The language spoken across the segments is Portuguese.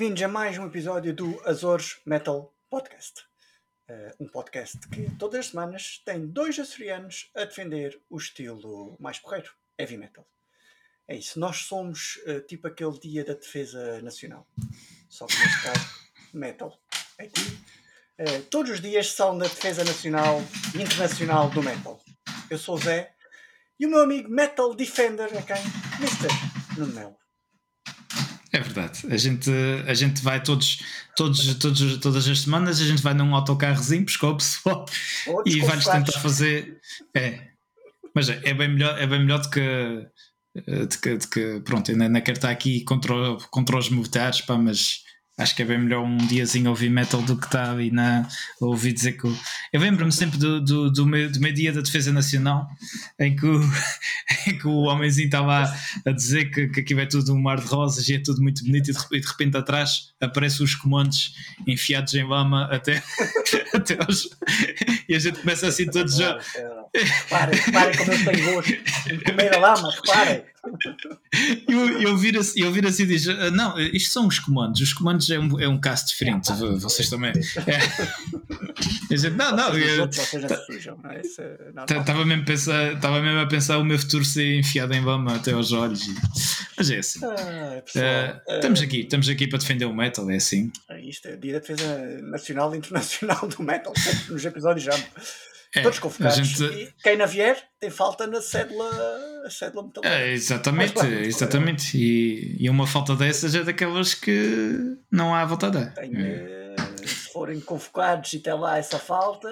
bem-vindos a mais um episódio do Azores Metal Podcast. Uh, um podcast que todas as semanas tem dois açorianos a defender o estilo mais porreiro, heavy metal. É isso, nós somos uh, tipo aquele dia da defesa nacional. Só que neste caso, metal. Aqui, uh, todos os dias são da defesa nacional e internacional do metal. Eu sou o Zé e o meu amigo Metal Defender é quem? Mr. Nuno Melo. É verdade. A gente, a gente vai todos, todos, todos, todas as semanas, a gente vai num autocarrozinho, buscar o pessoal e vai-lhes tentar fazer. É. Mas é, é, bem melhor, é bem melhor do que. De que, de que pronto, ainda, ainda quero estar aqui contra, contra os militares, pá, mas acho que é bem melhor um diazinho ouvir metal do que estar ali na, ouvir dizer que. Eu lembro-me sempre do, do, do, meu, do meu dia da Defesa Nacional, em que o, em que o homenzinho estava a, dizer que, que aquilo é tudo um mar de rosas e é tudo muito bonito, e de, de repente atrás aparecem os comandos enfiados em lama até, até. E a gente começa assim todos a. Reparem, reparem como eu tenho gosto de comer a lama, reparem. Eu, eu, viro, assim, eu assim e diz: ah, Não, isto são os comandos. Os comandos é um, é um caso diferente. Vocês também. É. Gente, não, não. Estava mesmo, mesmo a pensar o meu futuro ser enfiado em lama até aos olhos. Mas é assim. Ah, pessoal, uh, estamos aqui, estamos aqui para defender o metal, é assim. É isto é dia da defesa nacional e internacional do metal. Nos episódios já é, Todos convocados. Gente... E quem não vier tem falta na cédula, cédula metalúrgica. É, exatamente, Mas, exatamente. E, e uma falta dessas é daquelas que não há. Tem, é. Se forem convocados e tem lá essa falta,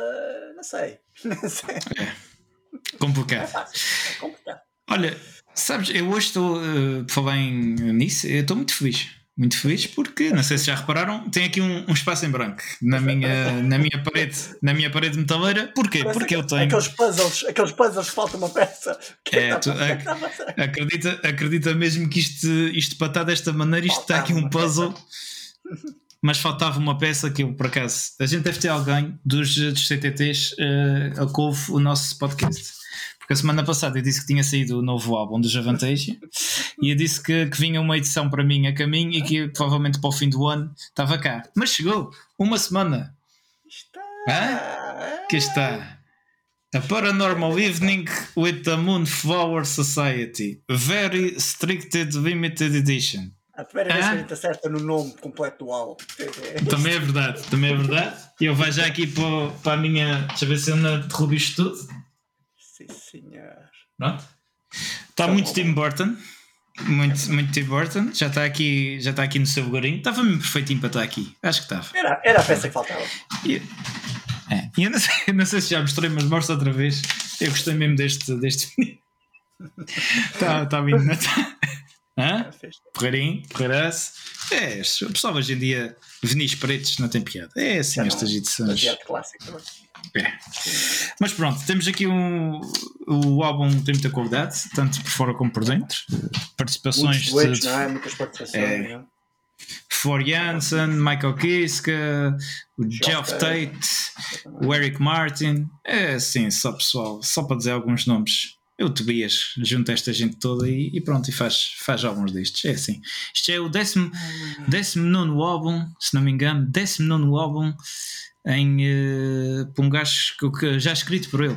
não sei. Não sei. É. Complicado. É fácil, é complicado. Olha, sabes, eu hoje estou, uh, por falar nisso, eu estou muito feliz muito feliz porque, não sei se já repararam, tem aqui um, um espaço em branco na minha, na minha parede, na minha parede metaleira. Porquê? Parece porque eu tenho. Aqueles puzzles, aqueles puzzles falta uma peça. É, tu, ac acredita, acredita mesmo que isto, isto para estar desta maneira, isto está aqui um puzzle. Mas faltava uma peça que eu, por acaso, a gente deve ter alguém dos, dos CTTs uh, a couve o nosso podcast. Porque a semana passada eu disse que tinha saído o novo álbum do Javantage e eu disse que, que vinha uma edição para mim a caminho e que provavelmente para o fim do ano estava cá. Mas chegou, uma semana. Está. Hã? Que está. A Paranormal Evening with the Moonflower Society. Very Stricted Limited Edition. A primeira vez que a gente acerta no nome completo do álbum. Também é verdade, também é verdade. E eu vou já aqui para, para a minha. Deixa eu ver se eu não derrubo isto tudo. Sim, senhor. Pronto. Está muito bom. Tim Burton. Muito, muito Tim Burton. Já está aqui, já está aqui no seu lugarinho. Estava mesmo perfeitinho para estar aqui. Acho que estava. Era, era a peça que faltava. E, é, eu não sei, não sei se já mostrei, mas mostro outra vez. Eu gostei mesmo deste, deste menino. Está tá vindo, não está? Hã? Porreirinho, porreiraço. É, o pessoal hoje em dia, vinis pretos não tem piada. É assim estas edições. clássico também. É. Mas pronto, temos aqui um. O álbum tem muita qualidade, tanto por fora como por dentro. Participações Muitos de. Não é? Muitas participações. É. é? Michael Kiska, o Geoff Tate, o Eric Martin. É assim, só pessoal, só para dizer alguns nomes. Eu, Tobias, junto esta gente toda e, e, pronto, e faz, faz alguns destes. É assim. Isto é o 19 álbum, se não me engano, 19 álbum em uh, por um gajo que, já escrito por ele.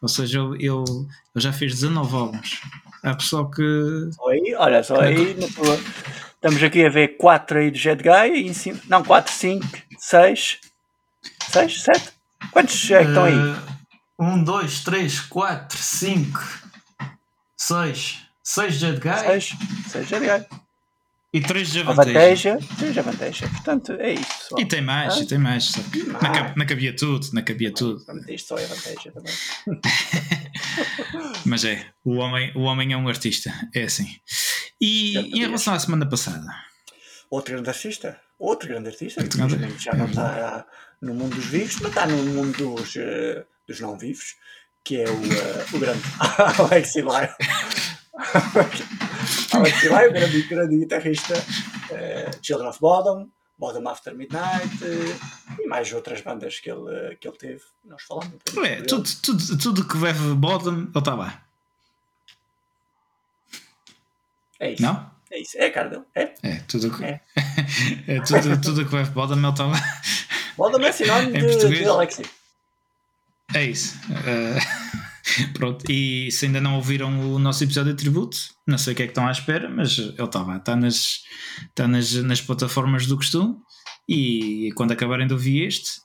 Ou seja, ele, ele já fez 19 álbuns. Há pessoal que. Só aí, olha, só aí. Estamos aqui a ver 4 aí do Jet Guy, cima, não, 4, 5, 6, 6, 7. Quantos é que estão aí? 1, 2, 3, 4, 5, 6. 6 Jet Guy? 6, 6 Jet Guy. E três de Avanteja. Três de Avanteja. Portanto, é isso. Só. E tem mais, ah? e tem mais. Não, não cabia tudo, não cabia tudo. Isto só é Avanteja também. Mas é, o homem, o homem é um artista, é assim. E, em relação à semana passada? Outro grande artista, outro grande artista, outro grande... já não está no mundo dos vivos, mas está no mundo dos, uh, dos não vivos, que é o, uh, o grande Alexi Lyle. Alex Lyle, o grande, guitarrista, uh, Children of Bottom, Bottom After Midnight uh, e mais outras bandas que ele, que ele teve. Nós falamos um. É, tudo, tudo, tudo que leva Bottom, ele está lá. É isso. Não? É isso, é a cara dele. É, é tudo que é. é tudo, tudo que para Bodam ele estava. Bodam é sinónimo de, de Alexi. É isso. Uh, pronto, e se ainda não ouviram o nosso episódio de tributo, não sei o que é que estão à espera, mas ele estava, está nas, está nas, nas plataformas do costume. E quando acabarem de ouvir este,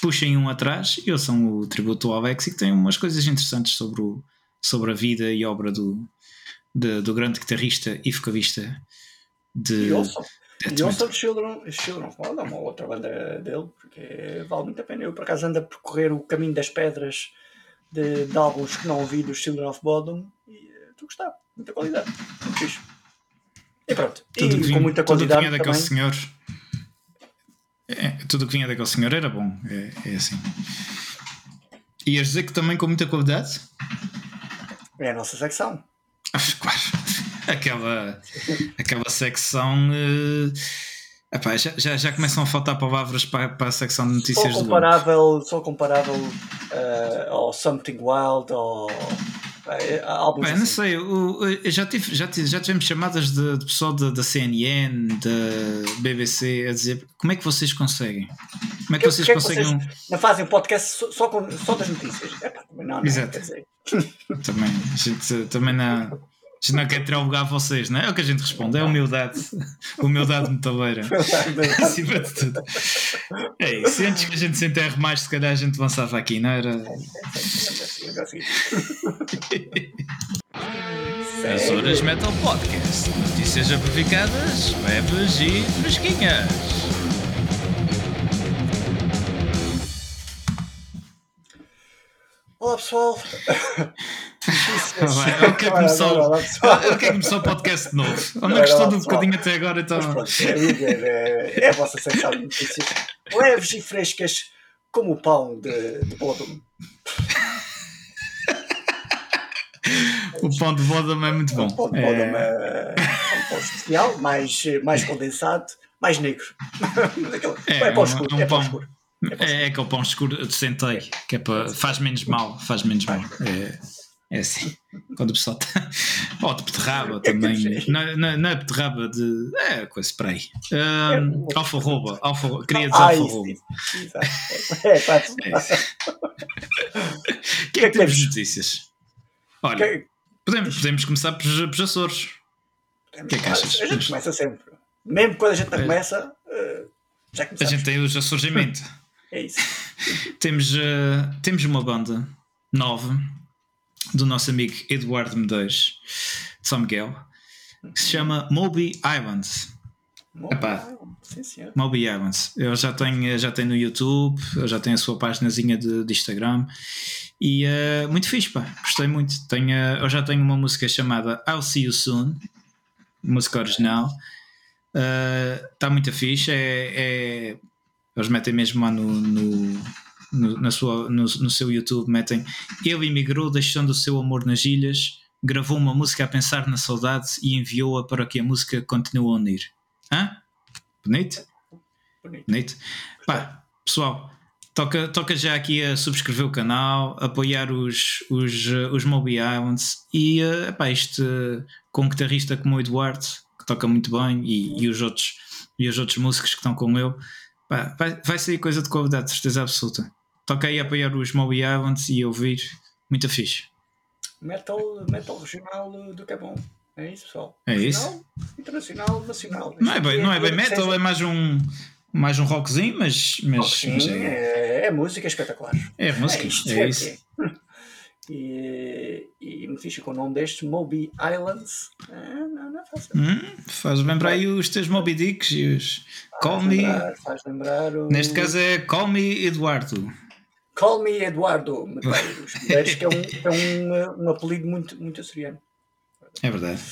puxem um atrás e ouçam o tributo ao Alex que tem umas coisas interessantes sobre, o, sobre a vida e obra do, de, do grande guitarrista e vocalista de. E ouçam, e ouçam Children, Children of uma outra banda dele, porque vale muito a pena. Eu por acaso ando a percorrer o caminho das pedras de, de álbuns que não ouvi dos Children of Bodom e estou a gostar, muita qualidade, muito fixe. E pronto, tudo e com muita qualidade. Tudo daquele senhor. É, tudo que vinha daquele senhor era bom, é, é assim. Ias dizer que também com muita qualidade? É a nossa secção. Ah, claro, aquela, aquela secção. Uh, epá, já, já, já começam a faltar palavras para, para a secção de notícias só comparável, do Só comparável uh, ao Something Wild ou álbuns Bem, não assim. sei, eu, já, tive, já, tive, já tivemos chamadas de, de pessoal da, da CNN, da BBC a dizer como é que vocês conseguem? Como é que, que vocês que conseguem. É que vocês não fazem um podcast só, só, com, só das notícias? É, pá, não, não, Exato. também, a gente também não gente não quer tirar o lugar a vocês, não é? É o que a gente responde, é humildade. Humildade metaleira. Acima de tudo. É isso. Antes que a gente se enterre mais, se calhar a gente avançava aqui, não era? As Horas Metal Podcast. Notícias amplificadas, leves e fresquinhas. Olá pessoal, eu quero começar, eu quero começar o podcast novo. Eu não gostou de um bocadinho até agora, então. Pronto, é, é, é, a vossa secção de notícias leves e frescas como o pão de, de Bodum. O pão de Bodum é muito bom. O pão de Bodum é, é um pão especial, mais, mais condensado, mais negro. é, é pão escuro. Um, é pão escuro. É, é aquele pão escuro de centeio, que é para, faz menos mal, faz menos mal. É, é assim, quando o pessoal está. Ou de beterraba também. Não, não, não é beterraba de. É com spray. Um, é, alfarroba. Alfa, queria dizer ah, alfarroba. É. É, O que é que temos de notícias? Olha, podemos, podemos começar pelos, Açores. O que é que achas? A gente começa sempre. Mesmo quando a gente não é. começa, uh, já começamos. A gente tem os Açores em mente. é isso. temos, uh, temos uma banda nova do nosso amigo Eduardo Medeiros de São Miguel que se chama Moby Islands. Moby Islands, Moby Islands. Eu já tenho, já tenho no YouTube, eu já tenho a sua páginazinha de, de Instagram e uh, muito fixe, pá. Gostei muito. Tenho, eu já tenho uma música chamada I'll See You Soon, música original. Está eh, uh, muito fixe. É, é, eles metem mesmo lá no, no no, na sua, no, no seu YouTube metem ele emigrou deixando o seu amor nas ilhas, gravou uma música a pensar na saudade e enviou-a para que a música continue a unir. Hã? Bonito? Bonito. Bonito. Pá, pessoal, toca, toca já aqui a subscrever o canal, apoiar os, os, os Moby Islands e uh, pá, este com um guitarrista como o Eduardo, que toca muito bem, e, e, os, outros, e os outros músicos que estão com ele. Vai, vai sair coisa de qualidade, certeza absoluta toquei a apoiar os Moby Islands e ouvir. Muito fixe. Metal, metal regional do que é bom. É isso, pessoal. É isso. Internacional, nacional. Não é bem, não é bem metal, é mais um, mais um rockzinho, mas. mas, mas é... É, é... música espetacular. É música, é, é isso. E, e me fixe com o nome destes Moby Islands. É, não, não é fácil. Hum, faz lembrar aí os teus Moby Dicks e os Call Me. Faz lembrar o... Neste caso é Call Me Eduardo. Call me Eduardo Medeiros. Medeiros que é, um, é um, um apelido muito, muito açoriano. É verdade.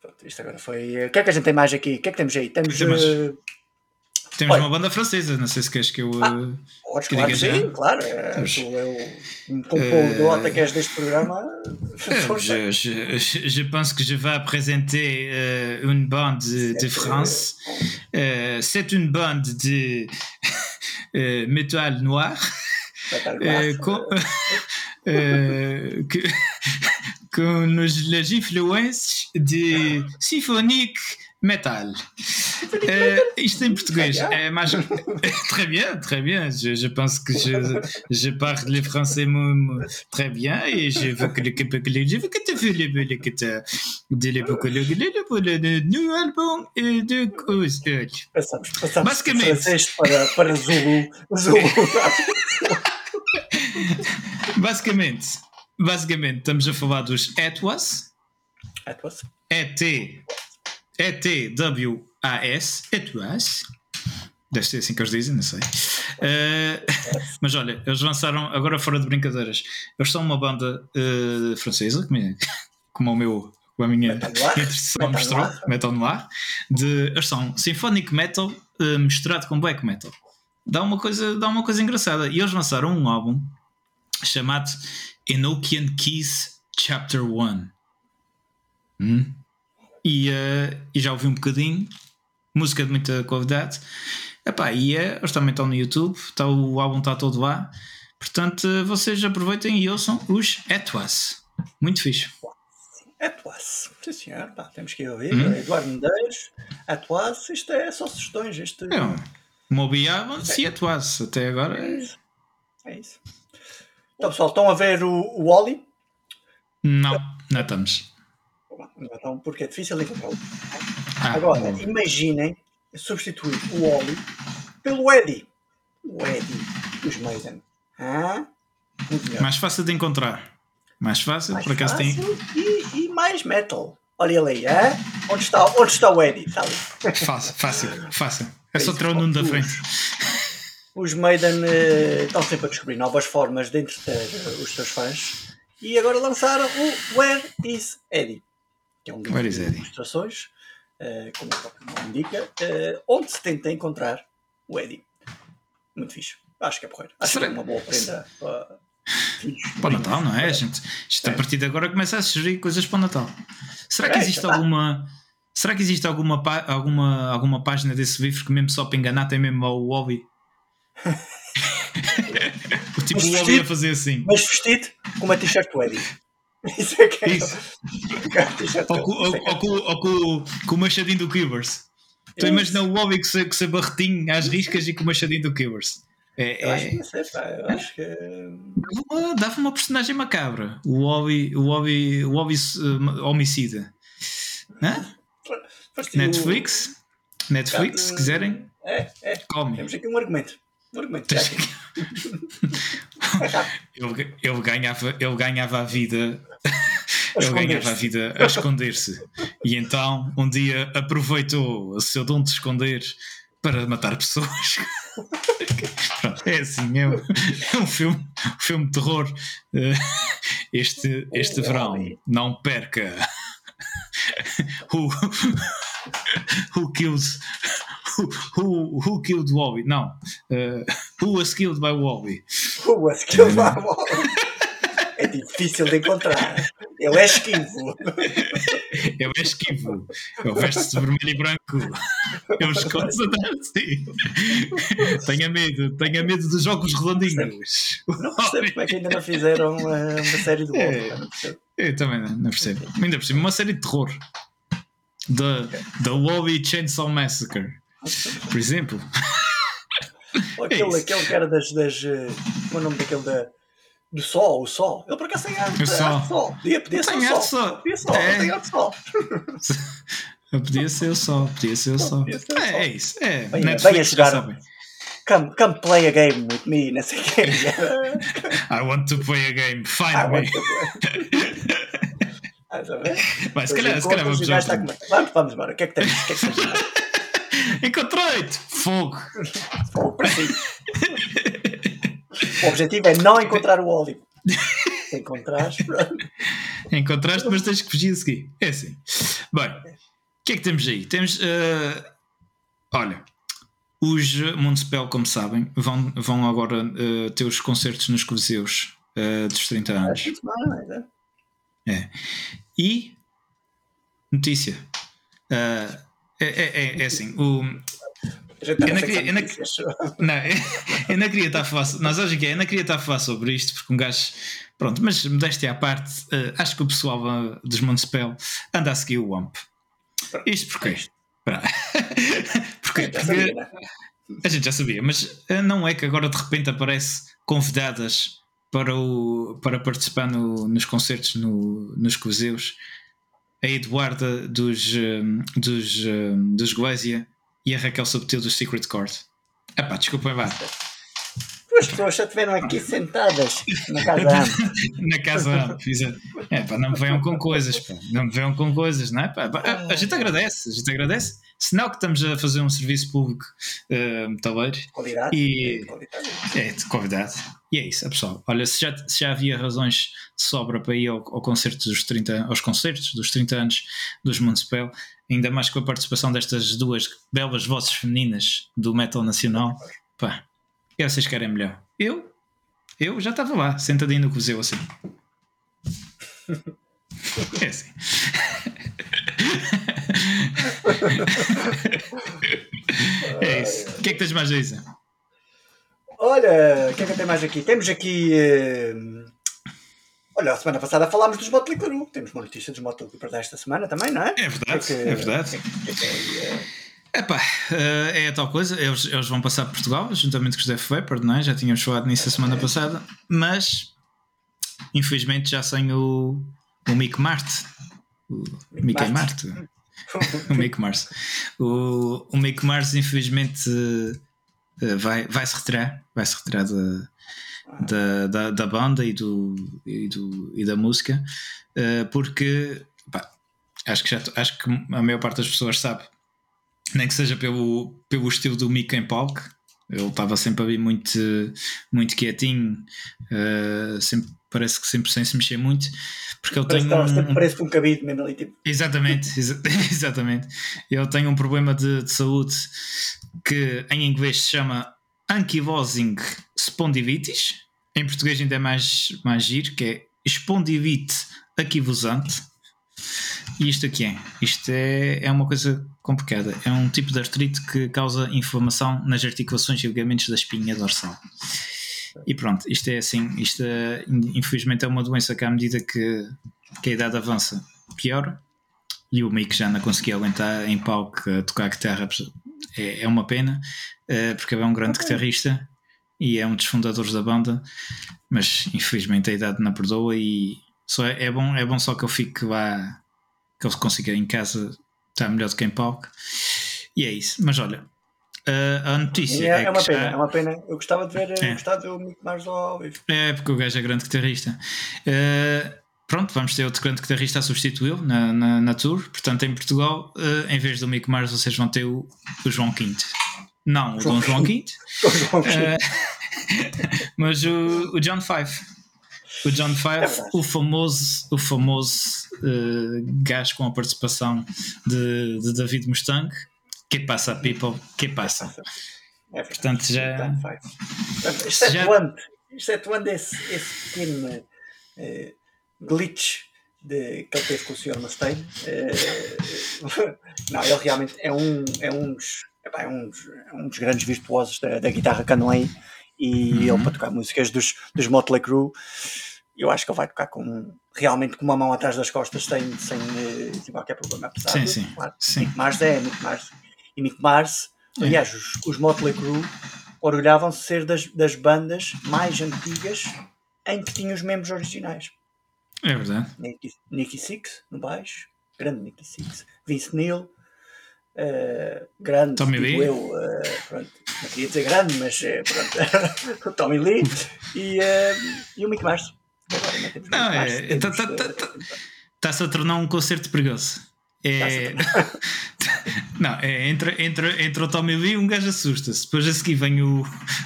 Pronto, isto agora foi. O que é que a gente tem mais aqui? O que é que temos aí? Temos. Uh... Temos uma banda francesa, não sei se queres que eu. Ah, uh, podes, que claro, sim, claro. É, temos, tu é o compor uh, que és deste programa. je, je, je pense que je vais présenter uh, une bande de, de France. Uh, C'est une bande de uh, métal noir. Euh, com, euh, que, de symphonique metal. Uh, isto em português é mais. très bien, très bien. Je, je pense que je, je parle français très bien et je veux que le je veux que tu fais le tu de le pour le nouveau album de cause. Passamos, passamos Basicamente. francês para, para Zulu. Zulu. Basicamente, basicamente, estamos a falar dos Etwas. Etwas. E-T. E-T-W-A-S. Etwas. Deve ser assim que eles dizem, não sei. Uh, mas olha, eles lançaram, agora fora de brincadeiras, eles são uma banda uh, francesa, como o meu a minha introdução mostrou, Metal Noir, de, eles são Symphonic Metal uh, misturado com Black Metal. Dá uma, coisa, dá uma coisa engraçada. E eles lançaram um álbum chamado Enochian Keys Chapter 1. Hum? E, uh, e, já ouvi um bocadinho, música de muita qualidade. Epá, e é, eles também estão no YouTube, está, o álbum está todo lá. Portanto, vocês aproveitem e ouçam os Etwas. Muito fixe. Atlas, sim senhor, pá, temos que ir ouvir. Hum? Eduardo Medeiros, Atlas, isto é só sugestões. Isto... É um Mobiava se Atlas, até agora. É isso. É isso. Então, pessoal, estão a ver o, o Oli? Não, não estamos. Então, porque é difícil encontrá-lo. Ah, Agora, bom. imaginem substituir o Oli pelo Eddie. O Eddie dos Maiden. Ah? Mais fácil de encontrar. Mais fácil, mais por acaso tem. E, e, mais metal. Olha ele aí, é? Onde está, onde está o Eddie? Está ali. Fácil, fácil, fácil. É só tirar o Nuno da frente. Os Maiden uh, estão sempre a descobrir novas formas de entreter uh, os seus fãs e agora lançaram o Where is Eddie? Que é um livro de ilustrações, uh, como o próprio nome indica, onde se tenta encontrar o Eddie. Muito fixe. Acho que é porreiro. Acho Será? que é uma boa prenda para para o Natal, não é? A gente, a é. partir de agora começa a sugerir coisas para o Natal. Será que é, existe alguma. Será que existe alguma, alguma, alguma página desse livro que mesmo só para enganar tem mesmo o hobby? O tipo o hobby a fazer assim. Mas vestido com uma t-shirt Eddie. Isso é que é. Isso. ou, com, o machadinho do Kivers. Estou a imaginar o hobby com o seu barretinho às riscas e com o machadinho do Kivers. É, eu acho que não sei, pá. Eu acho que. Dava uma personagem macabra. O Obi, o Obi, o Obi uh, homicida. Hã? Netflix? Netflix, se quiserem. É, é. Come. Temos aqui um argumento. Ele, ele, ganhava, ele ganhava a vida. ele ganhava a vida a esconder-se. E então, um dia, aproveitou o seu dom de esconder para matar pessoas. Pronto, é assim, é um, é um filme, um filme de terror. Eh, este, este verão, não perca. Who, who killed who, who, killed Wobby? Não. Uh, who was killed by Wobby? Who was killed by Wobby? É difícil de encontrar. Ele é esquivo. Ele é esquivo. Ele veste-se vermelho e branco. Esconde-se atrás assim. Tenha medo, tenha medo dos jogos redondinhos. Não percebo como é que ainda não fizeram uma, uma série de é, Eu também não, não percebo. Ainda cima, uma série de terror. The, the Wobby Chainsaw Massacre. Por exemplo. Aquele, é aquele cara das. das eh, como é o nome daquele da do sol, o sol. Ele por acaso tem arte, sol. sol. Podia, podia ser o sol. sol. Podia, sol. É. Tem arte sol. podia ser o sol, podia ser o sol. Ser o é, sol. é, isso. É. Venha, Netflix, venha jogar. Come, come play a game with me, não sei o. I want to play a game, find I me. Mas se calhar, se calhar vamos jogar. Vamos, vamos embora. O que é que temos? O que é que temos? Encontrei-te! Fogo! Fogo para si. O objetivo é não encontrar o óleo. Encontraste, Encontraste, mas tens que fugir a seguir. É assim. Bem, o que é que temos aí? Temos. Uh, olha, os Municipal, como sabem, vão, vão agora uh, ter os concertos nos Coliseus uh, dos 30 anos. É. é. E. Notícia. Uh, é, é, é, assim. O, eu não queria, eu não, não, eu não queria estar a falar. Nós hoje que eu não queria estar a falar sobre isto porque um gajo. Pronto, mas modéstia à parte, uh, acho que o pessoal dos Montespel anda a seguir o WAMP. Isto porquê? Porque, porque a gente já sabia, mas eh, não é que agora de repente aparece convidadas para, o, para participar no, nos concertos no, nos Coseus a Eduarda dos, eh, dos, eh, dos Goésia e a Raquel Subtil do Secret Court. Epá, desculpem, vá. As pessoas já estiveram aqui sentadas na casa na casa. É, pá, não me venham com coisas, pá. Não me venham com coisas, não é? Pá, a, a gente agradece, a gente agradece. Sinal que estamos a fazer um serviço público uh, metaleiro. Qualidade. E, de qualidade. É, de qualidade. E é isso, é pessoal. Olha, se já, se já havia razões de sobra para ir ao, ao concerto dos 30, aos concertos dos 30 anos dos Municipal, ainda mais com a participação destas duas belas vozes femininas do metal nacional, pá, e vocês querem melhor? Eu? Eu já estava lá, sentadinho no cozeu assim. É assim. É isso. O que é que tens mais a dizer? Olha, o que é que tem mais aqui? Temos aqui. Uh... Olha, a semana passada falámos dos Motley Crue. Temos uma notícia dos Motley Crue para esta semana também, não é? É verdade, é, que, é verdade. É, Epá, é a tal coisa, eles, eles vão passar por Portugal, juntamente com os Def Leppard, não é? Já tínhamos falado nisso a semana passada, mas infelizmente já sem o, o Mick Mart, o Mickey Mart, o Mick Mars. O, o Mick Mars, infelizmente, eh, vai, vai se retirar, vai se retirar da, da, da, da, banda e, do, e, do, e da música, uh, porque pá, acho, que já, acho que a maior parte das pessoas sabe, nem que seja pelo, pelo estilo do Mick em palco. Ele estava sempre ali muito, muito quietinho, uh, sempre, parece que sempre sem se mexer muito, porque parece tem um, sempre parece um cabido mesmo ali tipo. Exatamente, exa exatamente. Ele tem um problema de, de, saúde que em inglês se chama ankylosing spondylitis, em português ainda é mais, mais giro, que é espondilite aquivosante. E isto aqui é? Isto é, é uma coisa complicada. É um tipo de artrite que causa inflamação nas articulações e ligamentos da espinha dorsal. E pronto, isto é assim, isto é, infelizmente é uma doença que à medida que, que a idade avança, pior. E o Mick já não conseguia aguentar em palco a tocar guitarra. É, é uma pena, eh, porque é um grande okay. guitarrista e é um dos fundadores da banda, mas infelizmente a idade não perdoa e só é, é bom, é bom só que ele fique lá, que ele consiga em casa estar melhor do que em palco. E é isso. Mas olha, Uh, a notícia é, é, é uma pena, já... é uma pena. Eu gostava de ver, é. gostava de ver muito mais ao vivo. É, porque o gajo é grande guitarrista. Uh, pronto, vamos ter outro grande guitarrista a substituí-lo na, na, na, tour. Portanto, em Portugal, uh, em vez do Mick Mars, vocês vão ter o, o João Quinto. Não, o Dom João Quinto. mas o, o John Five. O John Five, é o famoso, o famoso gajo com a participação de, de David Mustang que passa, people? Que passa? É, Portanto, já. Excetuando, excetuando esse, esse pequeno uh, glitch de, que ele teve com o Sr. Mustaine, uh, não, ele realmente é um, é um, dos, é um, dos, é um dos grandes virtuosos da, da guitarra aí. E uhum. ele, para tocar músicas dos, dos Motley Crue, eu acho que ele vai tocar com, realmente com uma mão atrás das costas sem, sem, sem eh, qualquer problema. Apesar sim, de, sim, claro, sim. Mars é, Mars e Mick Mars. Aliás, os, os Motley Crue orgulhavam-se de ser das, das bandas mais antigas em que tinham os membros originais. É verdade. Nicky, Nicky Six no baixo, grande Nicky Six, Vince Neil, uh, grande, Tommy Lee. eu, uh, pronto, não queria dizer grande, mas uh, pronto, o Tommy Lee e, e o Mick Mars. Não, é, está-se tá, tá, tá, a tornar um concerto perigoso. É... não, é, entre, entre, entre o Tommy Lee um gajo assusta-se. Depois a seguir vem o,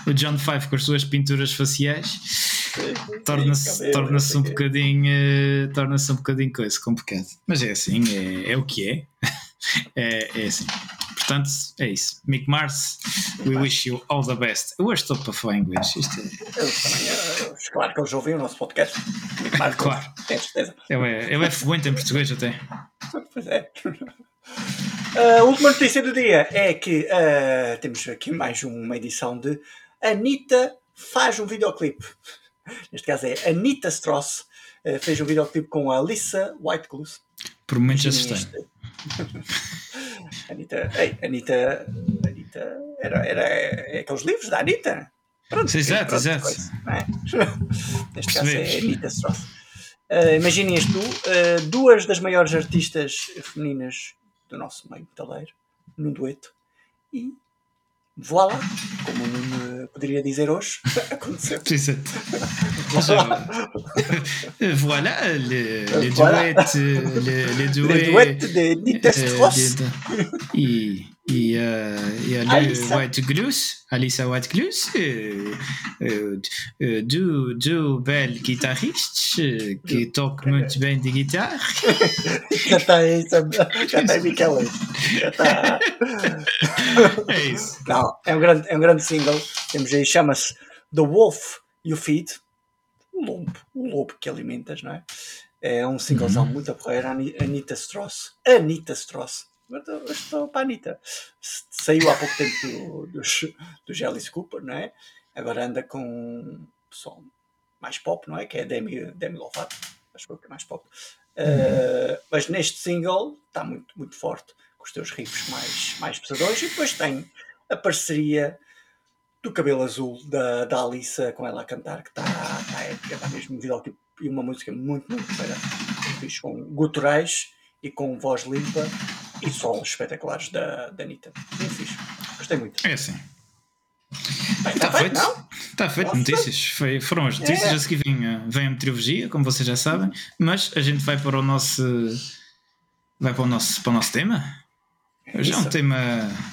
o John Five com as suas pinturas faciais. Torna-se torna um bocadinho torna-se um bocadinho coisa complicado. Mas é assim, é, é o que é. é, é assim. Portanto, é isso. Mick Mars, we wish you all the best. Eu hoje estou para falar inglês. Isto é... claro que eles ouvem o nosso podcast. Mars, claro. Tenho certeza. Ele é, ele é fluente em português até. Pois é. A última notícia do dia é que uh, temos aqui mais uma edição de Anitta faz um videoclipe. Neste caso é Anitta Stross. Uh, fez um videoclipe com a Lisa Whiteclose. Por momentos assustei. Anitta, ei, Anitta, Anitta era, era é aqueles livros da Anitta. Pronto, exato, exato. Coisa, é? Neste caso é Anitta Stross. Uh, imaginem isto, uh, duas das maiores artistas femininas do nosso meio metaleiro, num dueto, e voilà, como não poderia dizer hoje, aconteceu. Exato. voilà, les, voilà. duets, euh, les, de Nitest euh, E a, y a le White Glus, Alissa White Glus, euh, euh, euh, deux, deux belles guitaristes qui toquent muito bem de guitarra. já está aí, já está aí Miquel. Já está. É isso. Não, é um grande, é um grande single. Temos aí, chama-se The Wolf You Feed. O lobo, o lobo que alimentas, não é? É um singlezão uhum. muito a porreiro. Anita Stross. Anita Stross estou para a Anitta. Saiu há pouco tempo do, dos, do Alice Cooper, não é? Agora anda com som mais pop, não é? Que é Demi, Demi Lovato, acho que é mais pop. Uhum. Uh, mas neste single está muito, muito forte, com os teus riffs mais, mais pesadões. E depois tem a parceria do cabelo azul da, da Alissa com ela a cantar, que está tá épica, está mesmo um e uma música muito, muito feira. Fiz com guturais e com voz limpa e solos espetaculares da, da Anitta. Muito fixe. Gostei muito. É assim. Está feito, não? Está feito, Nossa. notícias. Foi, foram as notícias. É. A seguir vem, vem a meteorologia, como vocês já sabem. Mas a gente vai para o nosso. Vai para o nosso, para o nosso tema. Hoje é um tema.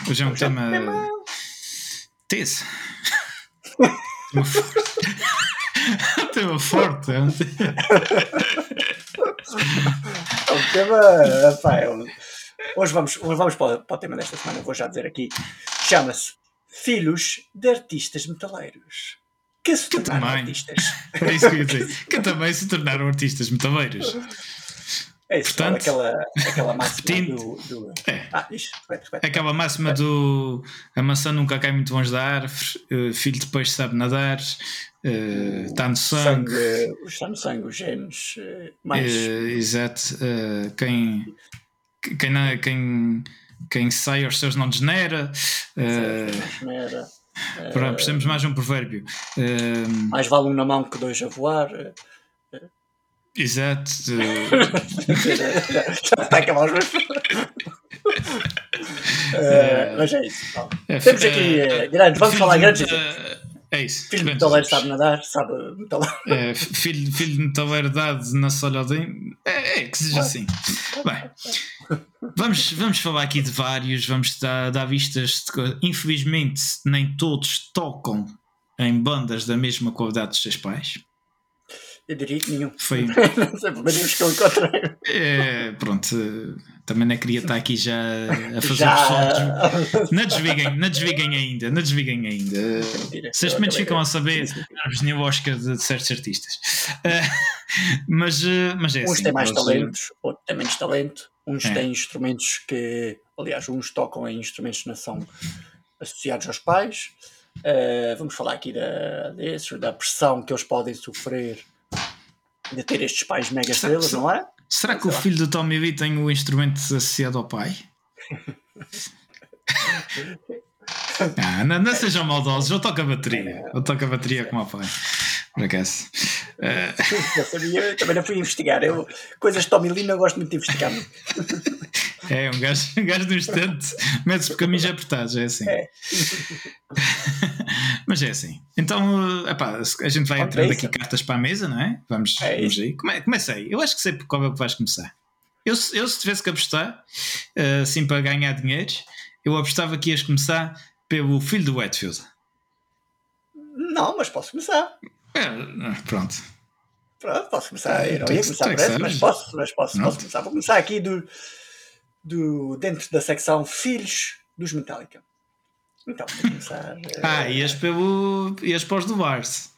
Hoje é um Hoje tema. É um tema... Tese. um tema forte. É um tema. É um tema. Pá, é um Hoje vamos, hoje vamos para, para o tema desta semana, vou já dizer aqui. Chama-se Filhos de Artistas Metaleiros. Que se tornaram que artistas. É isso que eu ia dizer. Que também se tornaram artistas metaleiros. É isso, Portanto, aquela, aquela máxima do. do... É. Ah, isto, repete, repete. Aquela máxima do a maçã nunca cai muito longe da árvore, uh, filho de peixe sabe nadar, uh, está no sangue. sangue. Está no sangue, os genes uh, mais. exato. quem quem, não, quem, quem sai aos seus não degenera. Uh, Pronto, precisamos mais um provérbio. Uh, mais vale um na mão que dois a voar. Exato. Já está a acabar os uh, Mas é isso. É, Temos aqui uh, grandes, vamos falar grandes. É isso. Filho de metaleiro sabe nadar, sabe metaleiro. É, filho, filho de metaleiro dado na Solodem. É, é que seja assim. Bem, vamos, vamos falar aqui de vários, vamos dar, dar vistas. De, infelizmente, nem todos tocam em bandas da mesma qualidade dos seus pais. Eu diria que nenhum. Foi. não sei, que eu encontrei. É, pronto, também não queria estar aqui já a fazer já... Não desliguem, não desliguem ainda, não desliguem ainda. Vocês pelo menos ficam a saber o Oscar de, certos artistas. Uh, mas, uh, mas é uns assim. têm mais talentos, outros têm menos talento. Uns é. têm instrumentos que, aliás, uns tocam em instrumentos que não são associados aos pais. Uh, vamos falar aqui da, desse, da pressão que eles podem sofrer de ter estes pais mega estrelas, não é? Será que o filho do Tommy Lee tem o instrumento associado ao pai? ah, não, não sejam maldosos, eu toco a bateria. Eu toco a bateria como o pai. Por acaso. Uh... sabia, também não fui investigar. Eu, coisas de Tommy Lee não gosto muito de investigar. É, um gajo, um gajo no instante mete-se por caminhos apertados, é assim. É. Mas é assim. Então, epá, a gente vai entrando aqui cartas para a mesa, não é? Vamos, é vamos aí. Come, comecei. Eu acho que sei por qual é que vais começar. Eu, eu se tivesse que apostar, uh, assim para ganhar dinheiro, eu apostava que ias começar pelo filho do Wetfield. Não, mas posso começar. É, pronto. Pronto, posso começar. Eu não ia começar por esse, mas posso, mas posso, posso começar. Vou começar aqui do, do, dentro da secção Filhos dos Metallica. Então, começar. ah, ias, pelo, ias para os do Bars.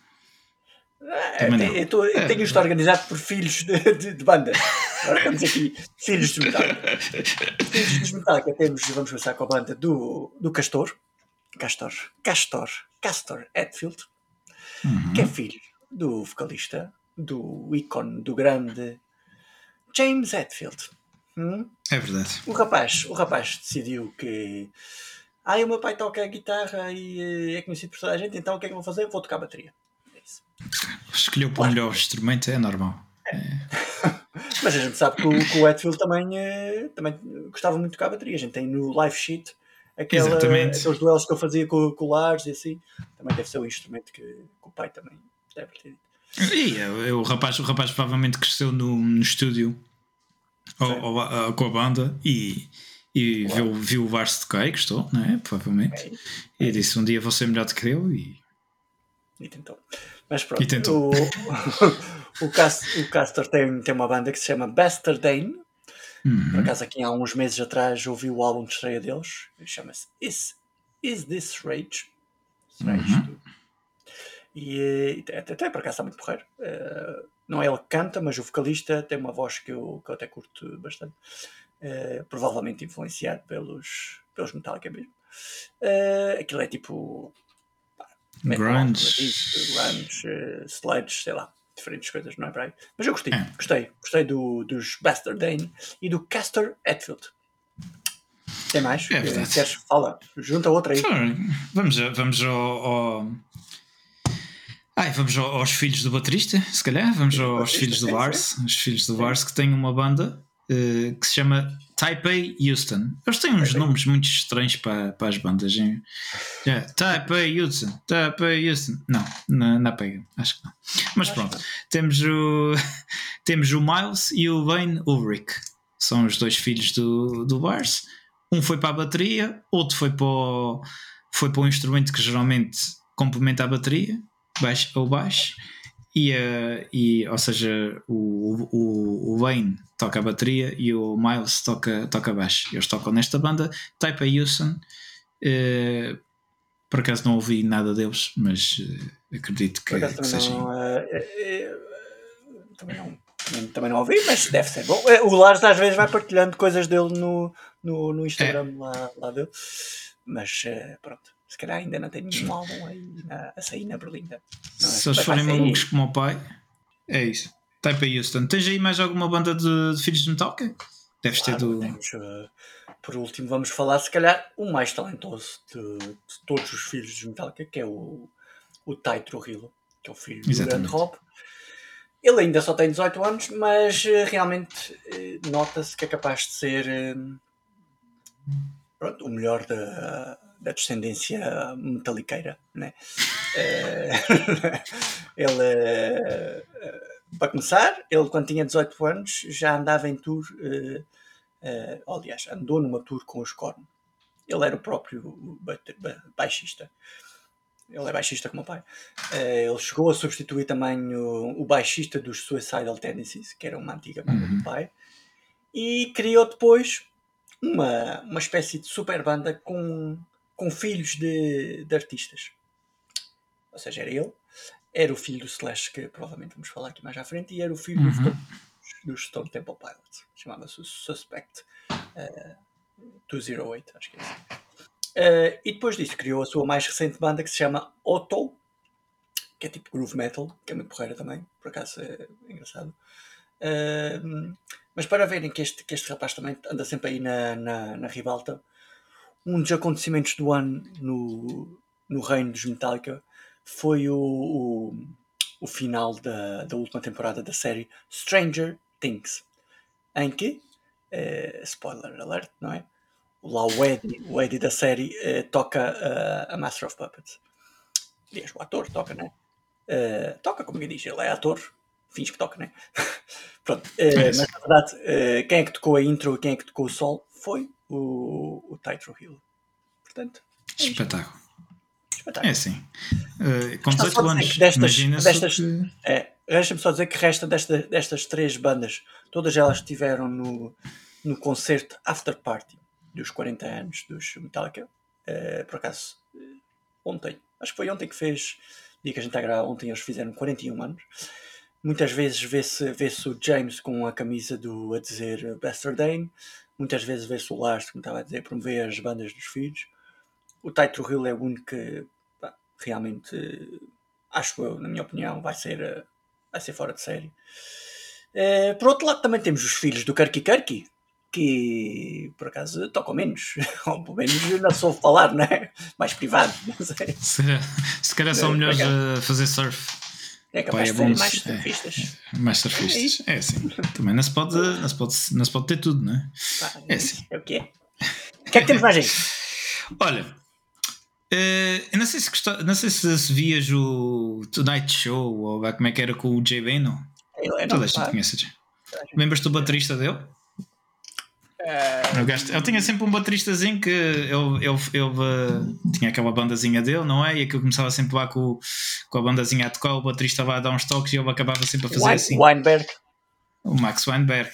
Ah, eu, tô, eu tenho isto organizado por filhos de, de, de bandas. Agora temos aqui filhos de Metallica. Filhos de Metallica temos, vamos começar com a banda do, do Castor. Castor. Castor. Castor Hetfield. Uhum. Que é filho do vocalista, do ícone, do grande James Hetfield. Hum? É verdade. O rapaz, o rapaz decidiu que ah, o meu pai toca guitarra e eh, é conhecido por toda a gente, então o que é que eu vou fazer? Vou tocar bateria. É isso. Escolheu para o melhor instrumento, é normal. É. Mas a gente sabe que o, que o Hetfield também, eh, também gostava muito de tocar bateria. A gente tem no live sheet aquela, aqueles duelos que eu fazia com, com o Lars e assim. Também deve ser um instrumento que, que o pai também deve ter. E é, o, rapaz, o rapaz provavelmente cresceu no, no estúdio ou, ou, com a banda e, e viu, viu o Vars tocar e gostou, não é? Provavelmente. É, é. E disse: Um dia vou ser melhor do que eu. E, e tentou. Mas pronto, e tentou. O, o, Cast, o Castor tem, tem uma banda que se chama Bastardane. Uhum. Por acaso, aqui há uns meses atrás, ouvi o álbum de estreia deles. Chama-se Is, Is This Rage? Rage uhum. E até, até por acaso está muito porreiro. Uh, não é ele que canta, mas o vocalista tem uma voz que eu, que eu até curto bastante. Uh, provavelmente influenciado pelos, pelos Metallica mesmo. Uh, aquilo é tipo. grunge. Grunge, uh, sludge, sei lá. Diferentes coisas, não é para aí. Mas eu gostei, é. gostei. Gostei do, dos Bastardane e do Castor Hetfield. Tem mais? É verdade. Queres? Fala, junta outra aí. Vamos, vamos ao, ao Ai, vamos aos filhos do baterista, se calhar. Vamos aos filhos do Vars. Os filhos do Vars que têm uma banda uh, que se chama Taipei Houston. Eles têm uns nomes muito estranhos para, para as bandas. Hein? Taipei Houston. Taipei Houston. Não, não, não pega. Acho que não. Mas pronto. Temos o, temos o Miles e o Wayne Ulrich. São os dois filhos do, do Vars. Um foi para a bateria, outro foi para o, foi para o instrumento que geralmente complementa a bateria baixo ou baixo e, uh, e ou seja o, o, o Wayne toca a bateria e o Miles toca, toca baixo eles tocam nesta banda Type A Houston uh, por acaso não ouvi nada deles mas uh, acredito que, que também não também não ouvi, mas deve ser bom. O Lars às vezes vai partilhando coisas dele no, no, no Instagram é. lá, lá dele, mas pronto se calhar ainda não tem nenhum álbum aí na, a sair na Berlinda. É? Se eles forem malucos como o pai, é isso. Type a Houston. Tens aí mais alguma banda de, de filhos de Metallica? Deves claro, ter do. Temos, uh, por último, vamos falar, se calhar, o mais talentoso de, de todos os filhos de Metallica, que é o, o Tai Trujillo, que é o filho Exatamente. do Grande Rob. Ele ainda só tem 18 anos, mas uh, realmente uh, nota-se que é capaz de ser pronto, o melhor da da descendência metaliqueira, né? Uh, ele, uh, para começar, ele quando tinha 18 anos já andava em tour, uh, aliás, andou numa tour com os Korn. Ele era o próprio baixista. Ele é baixista como o pai. ele chegou a substituir também o, o baixista dos Suicidal Tendencies, que era uma antiga banda uhum. do pai, e criou depois uma, uma espécie de super banda com com filhos de, de artistas. Ou seja, era ele, era o filho do Slash, que provavelmente vamos falar aqui mais à frente, e era o filho uhum. dos, Stone Temple Pilots. Chamava-se Suspect uh, 208, acho que é assim. Uh, e depois disso criou a sua mais recente banda que se chama Otto, que é tipo groove metal, que é muito porreira também, por acaso é engraçado. Uh, mas para verem que este, que este rapaz também anda sempre aí na, na, na ribalta, um dos acontecimentos do ano no, no reino dos Metallica foi o, o, o final da, da última temporada da série Stranger Things, em que, uh, spoiler alert, não é? Lá o Eddie, o Eddie da série uh, toca uh, a Master of Puppets. Aliás, o ator toca, né? Uh, toca, como eu diz, ele é ator, finge que toca, né? Pronto, é mas na verdade, quem é que tocou a intro e quem é que tocou o sol foi o, o Titro Hill. Portanto, é espetáculo. espetáculo. É assim. Uh, com 18 anos, destas, destas, que... é, Resta-me só dizer que resta desta, destas três bandas, todas elas estiveram no, no concerto After Party dos 40 anos dos Metallica. Uh, por acaso, ontem, acho que foi ontem que fez, dia que a gente está a gravar, ontem eles fizeram 41 anos. Muitas vezes vê-se vê o James com a camisa do a dizer Bastardane, muitas vezes vê-se o como estava a dizer, promover as bandas dos filhos. O Taito Hill é o único que pá, realmente, acho eu, na minha opinião, vai ser, vai ser fora de série. É, por outro lado, também temos os filhos do Kirky Kirky, que por acaso tocam menos, ou pelo menos não sou falar, não é? Mais privado, não sei. Se, se calhar são melhores a fazer surf. É capaz Pai, é de mais surfistas. É, mais surfistas, é, assim. Também não se, pode, não, se pode, não se pode ter tudo, não é? é assim. É o que é. O que é que temos mais aí? Olha, uh, não sei se, gostou, não sei se, se vias o Tonight Show ou como é que era com o Jay Leno. Toda a gente conhece. Lembras-te do baterista dele? Uh, gasto, ele tinha sempre um bateristazinho que ele, ele, ele uh, tinha aquela bandazinha dele, não é? E aquilo começava sempre lá com, com a bandazinha a tocar, o baterista vai a dar uns toques e ele acabava sempre a fazer Wein, assim. Weinberg. O Max Weinberg.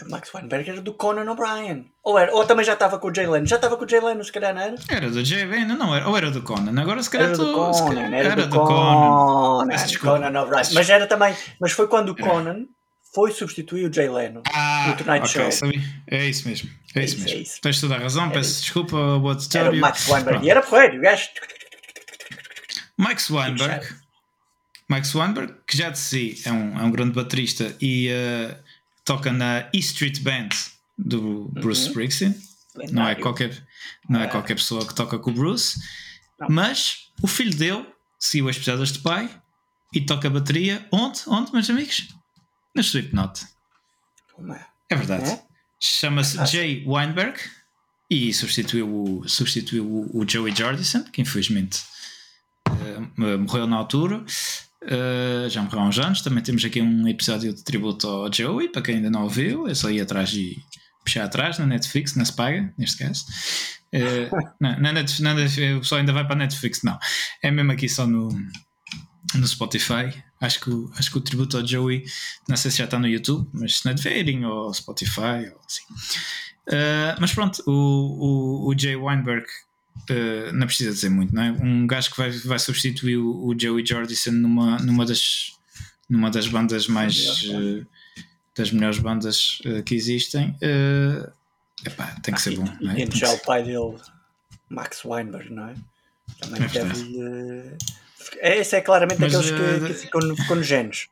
O Max Weinberg era do Conan O'Brien. Ou, era, ou também já estava com o Jay Leno. Já estava com o Jay Leno, se calhar, não era? Era do Jay Leno, não era. Ou era do Conan. Agora se calhar era do Conan, calhar, era, era, do, do Conan. Conan, Conan O'Brien. Mas era também. Mas foi quando o Conan foi substituir o Jay Leno ah, no Tonight okay, Show. Sabe? É isso mesmo. É, é isso, mesmo. É isso. Tens toda a razão, peço isso. desculpa ao auditório. Era o Max Weinberg e era porreiro, o gajo. Max Weinberg. Max Weinberg, que já de si é um, é um grande baterista e uh, toca na E Street Band do Bruce uhum. Springsteen. Não é, qualquer, não é, é qualquer pessoa que toca com o Bruce, não. mas o filho dele seguiu as pesadas de pai e toca bateria onde? Onde, meus amigos? No Slipknot. É verdade. É? Chama-se é Jay Weinberg e substituiu o, substituiu o, o Joey Jordison, que infelizmente uh, morreu na altura. Uh, já morreu há uns anos. Também temos aqui um episódio de tributo ao Joey, para quem ainda não ouviu. É só ir atrás e puxar atrás na Netflix, não se paga, neste caso. Uh, na Netflix, na Netflix, o pessoal ainda vai para a Netflix, não. É mesmo aqui só no, no Spotify. Acho que, acho que o tributo ao Joey, não sei se já está no YouTube, mas se não é verem, ou Spotify, ou assim. Uh, mas pronto, o, o, o Jay Weinberg uh, não precisa dizer muito, não é? Um gajo que vai, vai substituir o, o Joey Jordison numa, numa, das, numa das bandas mais. Uh, das melhores bandas que existem. Epá, tem que ser bom. E, é? já o pai dele, Max Weinberg, não é? Também é deve esse é claramente Mas, daqueles que, uh, que ficam, ficam nos genes.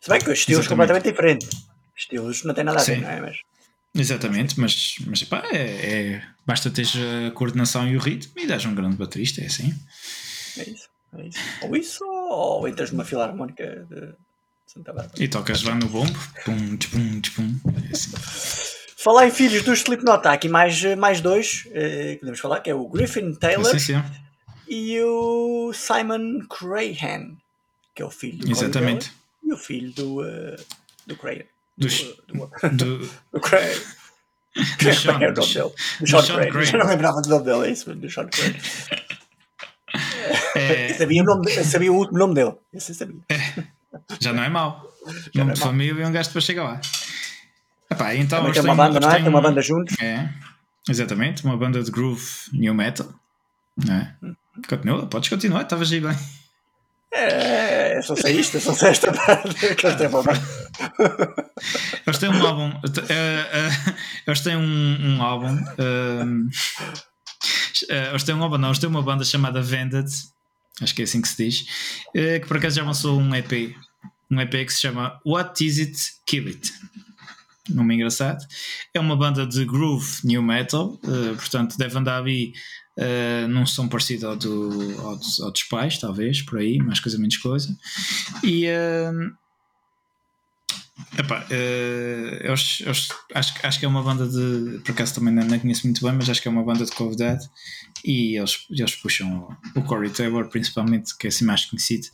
Se bem que os estilos completamente diferentes. Estilos não tem nada a ver, Sim. não é? Mas... Exatamente, mas, mas epá, é, é, basta ter a coordenação e o ritmo e dás um grande baterista, é assim. É isso, é isso. Ou isso, ou entras numa filarmónica de Santa Bárbara. E tocas lá no bombo, pum, tchum, tchum, é assim. Falar em filhos do Slipknot, há aqui mais, mais dois eh, que podemos falar, que é o Griffin Taylor. Sim, sim e o Simon Crahan, que é o filho do Exatamente. e o filho do, uh, do Crahan. Do, do, do, do Crahan. Do Sean, é o nome dele. Do Sean, Crahan. Já não lembrava do nome dele, é isso, do Sean Crahan. É... sabia, o nome, sabia o último nome dele. Esse sabia. É. Já não é mau. Já nome é de família e um gasto para chegar lá. Epá, então tem uma banda, não é? Tem uma banda juntos. É, exatamente. Uma banda de groove new metal. Não é? Hum. Continua, podes continuar, estavas aí bem. É, só sei isto, só sei esta parte que eles têm um álbum. Uh, uh, eles têm um, um álbum. Uh, eles têm um álbum, não, eles têm uma banda chamada Vended, acho que é assim que se diz, que por acaso já lançou um EP. Um EP que se chama What Is It Kill It. Nome engraçado. É uma banda de groove new metal, portanto deve andar ali Uh, num som parecido ao, do, ao, dos, ao dos pais, talvez, por aí, mais coisa, menos coisa. E. Uh, epá, uh, eu, eu, acho, acho que é uma banda de. Por acaso também não, não conheço muito bem, mas acho que é uma banda de Cove e eles, eles puxam o, o Corey Taylor, principalmente, que é assim mais conhecido.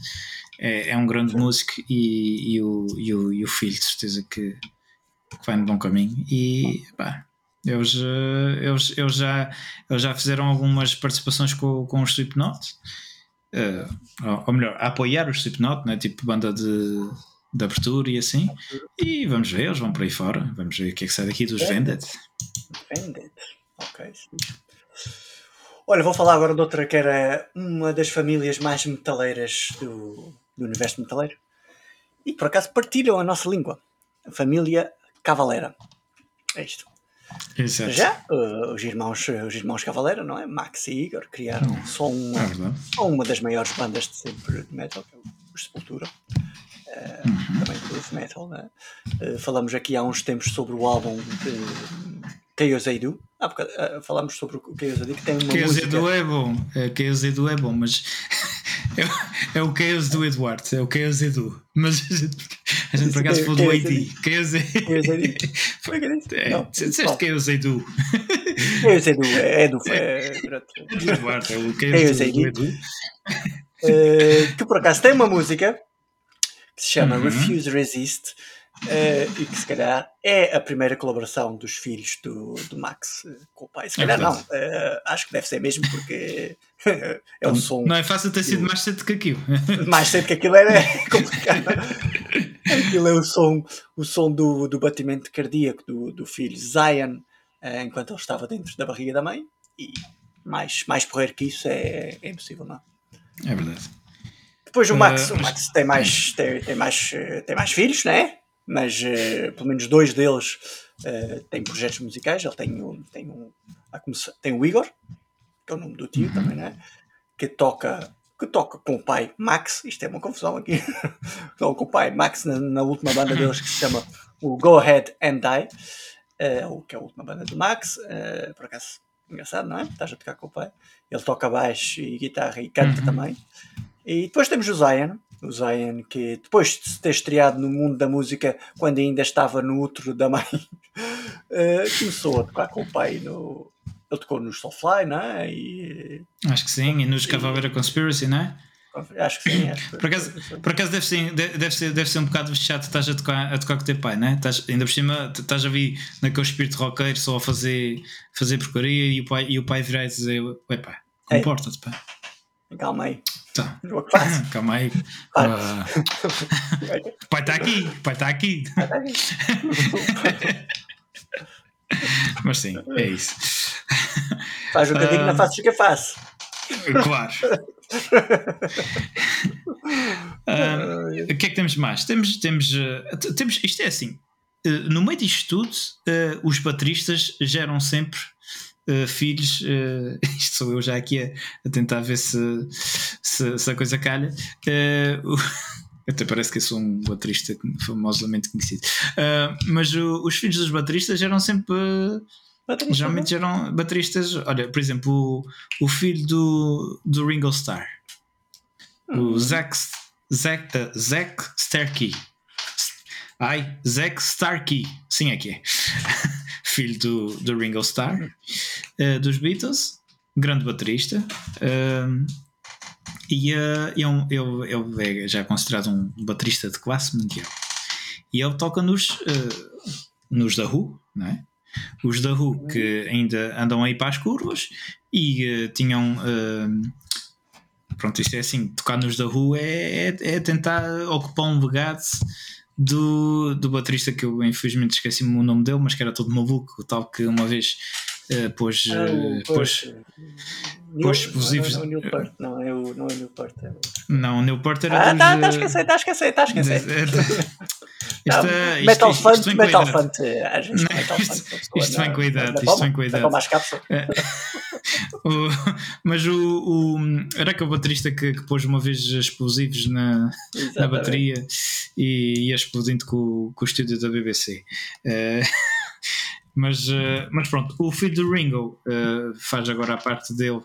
É, é um grande músico e, e, o, e, o, e o filho, de certeza, que, que vai no bom caminho. E epá, eles, eles, eles, já, eles já fizeram algumas participações com, com os Slipknot, uh, ou melhor, a apoiar os Slipknot, né? tipo banda de, de abertura e assim. E vamos ver, eles vão por aí fora. Vamos ver o que é que sai daqui dos Vended. Vended, ok. Olha, vou falar agora de outra que era uma das famílias mais metaleiras do, do universo metaleiro, e por acaso partilham a nossa língua. A família Cavalera. É isto. Exato. Já uh, os, irmãos, os irmãos Cavalera, não é? Max e Igor criaram hum. só uma, é uma das maiores bandas de sempre de metal, que é o Sepultura. Uh, uhum. Também metal, né? Uh, falamos aqui há uns tempos sobre o álbum de Chaos Edu. Ah, porque, uh, falámos sobre o Chaos Edu que tem uma Chaos música... Edu é bom, é, Chaos Edu é bom, mas é, é, o Chaos do Eduardo, é o Chaos Edu. Mas a gente, por acaso falou do AD. Chaos Edu. Foi que disse? É, disseste Chaos Edu. Chaos Edu, é Edu. É, do Eduardo, é o Chaos Edu. Uh, que por acaso tem uma música que se chama uhum. Refuse Resist uh, e que se calhar é a primeira colaboração dos filhos do, do Max uh, com o pai. Se calhar é não, uh, acho que deve ser mesmo porque é o som. Não é fácil ter sido mais cedo que aquilo. mais cedo que aquilo era complicado. aquilo é o som, o som do, do batimento cardíaco do, do filho Zion enquanto ele estava dentro da barriga da mãe e mais, mais porreiro que isso é, é impossível, não é? verdade. Depois o Max, uh, o Max tem mais, tem, tem, mais, tem mais filhos, né? mas uh, pelo menos dois deles uh, têm projetos musicais. Ele tem, um, tem, um, tem o Igor, que é o nome do tio uhum. também, né? que toca que toca com o pai Max, isto é uma confusão aqui, toca com o pai Max na, na, última banda deles que se chama o Go Ahead and Die, uh, que é a última banda do Max, uh, por acaso engraçado, não é? Estás a tocar com o pai, ele toca baixo e guitarra e canta uhum. também. E depois temos o Zion, o Zion, que depois de se ter estreado no mundo da música, quando ainda estava no útero da mãe, uh, começou a tocar com o pai no. Ele tocou nos Soulfly, não é? E, acho que sim, e nos Cavalera Conspiracy, não é? Acho que sim. Acho por acaso, por acaso deve, ser, deve, ser, deve ser um bocado chato estás a tocar, a tocar com o teu pai, né? Estás, ainda por cima estás a vir naquele espírito roqueiro só a fazer, fazer porcaria e o pai, e o pai virar e dizer: Ué pá, comporta-te, pá. Calma aí. Tá. Calma aí. Uh... pai está aqui, pai está aqui. Mas sim, é isso. Faz o que eu digo, não faço o que eu faço. Claro. uh, o que é que temos mais? Temos, temos, uh, temos isto é assim. Uh, no meio disto tudo, os bateristas geram sempre filhos, isto sou eu já aqui a, a tentar ver se, se, se, a coisa calha. Até parece que eu sou um baterista famosamente conhecido. mas o, os filhos dos bateristas eram sempre. Baterista, geralmente eram bateristas. Olha, por exemplo, o, o filho do, do Ringo Starr, uhum. o Zack, Zack, Zack Starkey. Ai, Zack Starkey, sim é que é. filho do, do Ringo Starr, uh, dos Beatles, grande baterista. Uh, e uh, ele, ele, é já considerado um baterista de classe mundial. E ele toca nos, uh, nos da Who, não é? Os da Who que ainda andam aí para as curvas e uh, tinham. pronto, isto é assim: tocar nos da Who é, é, é tentar ocupar um legado do, do baterista que eu infelizmente esqueci-me o nome dele, mas que era todo maluco, tal que uma vez uh, pôs, uh, pôs, pôs explosivos. Não, é o Newport, não é o, não é o Newport. É o... Não, o Newport era. Ah, dos, tá, tá, esqueci, tá, esqueci, tá, esqueci. Isto, é, isto, metal Metal Fund, a Metal Fund. Isto vem com a idade, isto vem com a idade. o, mas o, o, era aquele baterista que, que pôs uma vez explosivos na, na bateria e ia explodindo com, com o estúdio da BBC. Uh, eh, mas, uh, mas pronto, o filho do Ringo uh, faz agora a parte dele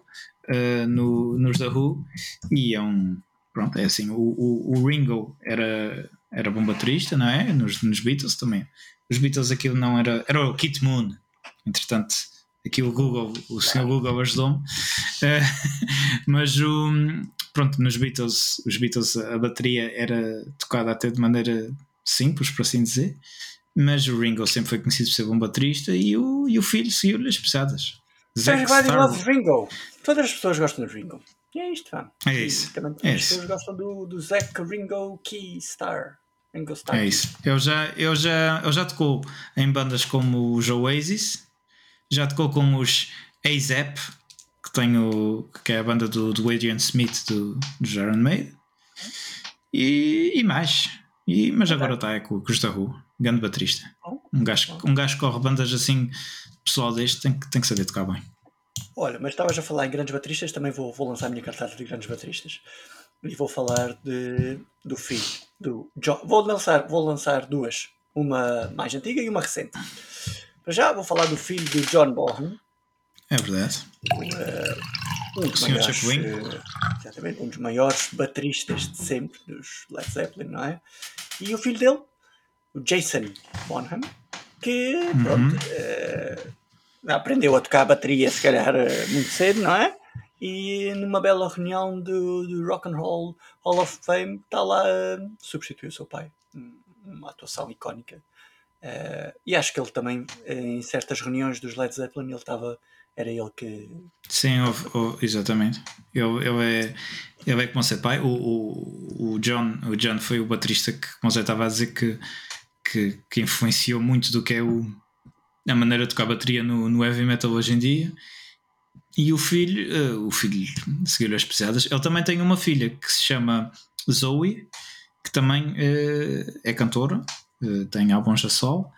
no, nos The Who e é um. Pronto, é assim, o, o, o Ringo era era bom baterista, não é? Nos, nos Beatles também. Os Beatles aquilo não era. Era o Kit Moon. Entretanto, aqui o Google, o senhor Google ajudou-me. Uh, mas o. Pronto, nos Beatles, os Beatles, a bateria era tocada até de maneira simples, por assim dizer. Mas o Ringo sempre foi conhecido por ser bom baterista e o, e o filho seguiu-lhe as pesadas. Everybody loves Ringo. Todas as pessoas gostam do Ringo. E é isto, pá. É isso. Também é as pessoas gostam do, do Zack Ringo Key Star. Ringo Star. É isso. Eu já, eu já, eu já tocou em bandas como os Oasis, já tocou com os AZAP, que, tenho, que é a banda do, do Adrian Smith do, do Iron Maiden, e, e mais. E, mas agora está é com o Rua, grande baterista. Oh. Um gajo, um gajo que corre bandas assim, pessoal deste, tem que, tem que saber tocar bem. Olha, mas estavas a falar em grandes bateristas, também vou, vou lançar a minha cartada de grandes bateristas. E vou falar de, do filho, do John. Vou lançar, vou lançar duas, uma mais antiga e uma recente. Para já vou falar do filho de John Bonham. É verdade. Uh, um, dos maiores, uh, exatamente, um dos maiores bateristas de sempre dos Led Zeppelin, não é? E o filho dele, o Jason Bonham, que uhum. pronto, uh, aprendeu a tocar a bateria se calhar muito cedo, não é? E numa bela reunião do, do Rock and Roll Hall of Fame está lá uh, substituiu o seu pai. Uma atuação icónica. Uh, e acho que ele também, em certas reuniões dos Led Zeppelin, ele estava. Era ele que. Sim, exatamente. Ele, ele, é, ele é como ser pai. O, o, o, John, o John foi o baterista que, como você estava a dizer, que, que, que influenciou muito do que é o, a maneira de tocar bateria no, no heavy metal hoje em dia. E o filho, uh, o filho seguiu as pesadas. Ele também tem uma filha que se chama Zoe, que também uh, é cantora, uh, tem álbuns a sol.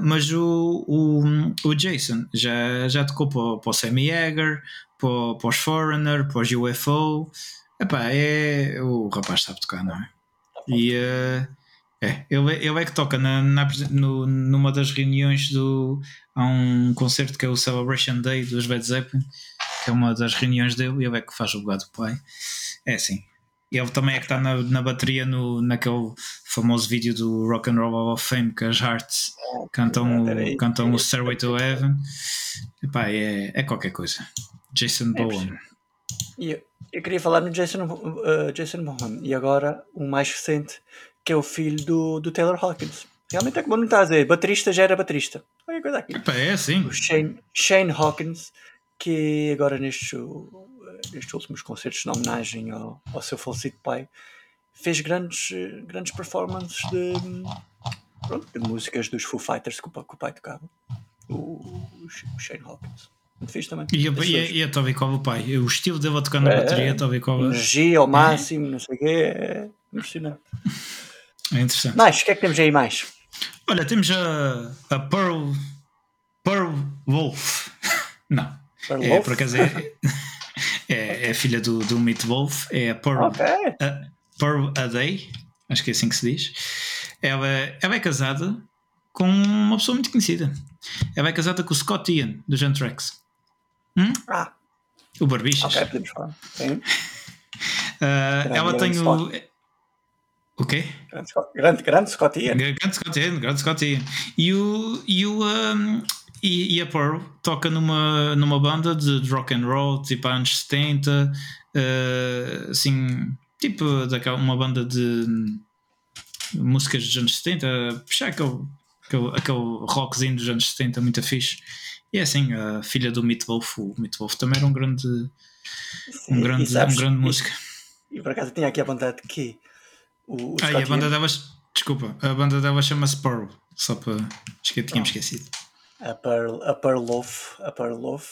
mas o, o, o Jason já, já tocou para, para o Sammy Hagar, para, para os Foreigner, para os UFO. Epá, é, o rapaz sabe tocar, não é? E é, ele, ele é que toca na, na, no, numa das reuniões do. Há um concerto que é o Celebration Day dos Led Zeppelin, que é uma das reuniões dele, ele é que faz o lugar do pai. É assim. Ele também é que está na, na bateria no, naquele famoso vídeo do Rock and Roll Hall of Fame que as Hearts cantam, o, cantam o Stairway to Heaven. Epá, é, é qualquer coisa. Jason é Bowen. Eu, eu queria falar no Jason, uh, Jason Bowen e agora o mais recente que é o filho do, do Taylor Hawkins. Realmente é como não está a dizer, baterista já era baterista. Olha a coisa aqui. Epa, é assim. O Shane, Shane Hawkins, que agora nestes, nestes últimos concertos de homenagem ao, ao seu falecido pai, fez grandes, grandes performances de, pronto, de músicas dos Foo Fighters que o, que o pai tocava. O, o Shane Hawkins. Muito fixe também. E, e, e a Toby Cobb, o pai. O estilo dele a tocar na é, bateria, a Toby Cobb. Energia ao máximo, é. não sei o quê. É impressionante. É interessante. Mais, o que é que temos aí mais? Olha, temos a, a Pearl, Pearl Wolf. Não. Pearl é, Wolf? Por acaso é, é, é filha do, do Meat Wolf. É a Pearl, okay. a, Pearl Day. Acho que é assim que se diz. Ela, ela é casada com uma pessoa muito conhecida. Ela é casada com o Scott Ian, do Gentrax. Hum? Ah. O Barbichas. Ok, podemos falar. Sim. Uh, ela tem o. O quê? Grande, grande Scott Ian. Grande Scott Ian, grande Scott Ian. E, o, e, o, um, e, e, a Pearl toca numa, numa banda de, de rock and roll, tipo anos 70, uh, assim, tipo daquela, uma banda de músicas dos anos 70, puxar aquele, aquele, aquele rockzinho dos anos 70 muito fixe. E é assim, a filha do Meat Wolf, o Meat Wolf também era um grande, um grande, sabes, um grande música. E, e por acaso tinha aqui a vontade que o, o ah, e a banda dela, desculpa, a banda dela chama-se Pearl, só para. Acho que eu tinha esquecido. A Pearl, a Pearl Love, a Pearl Love,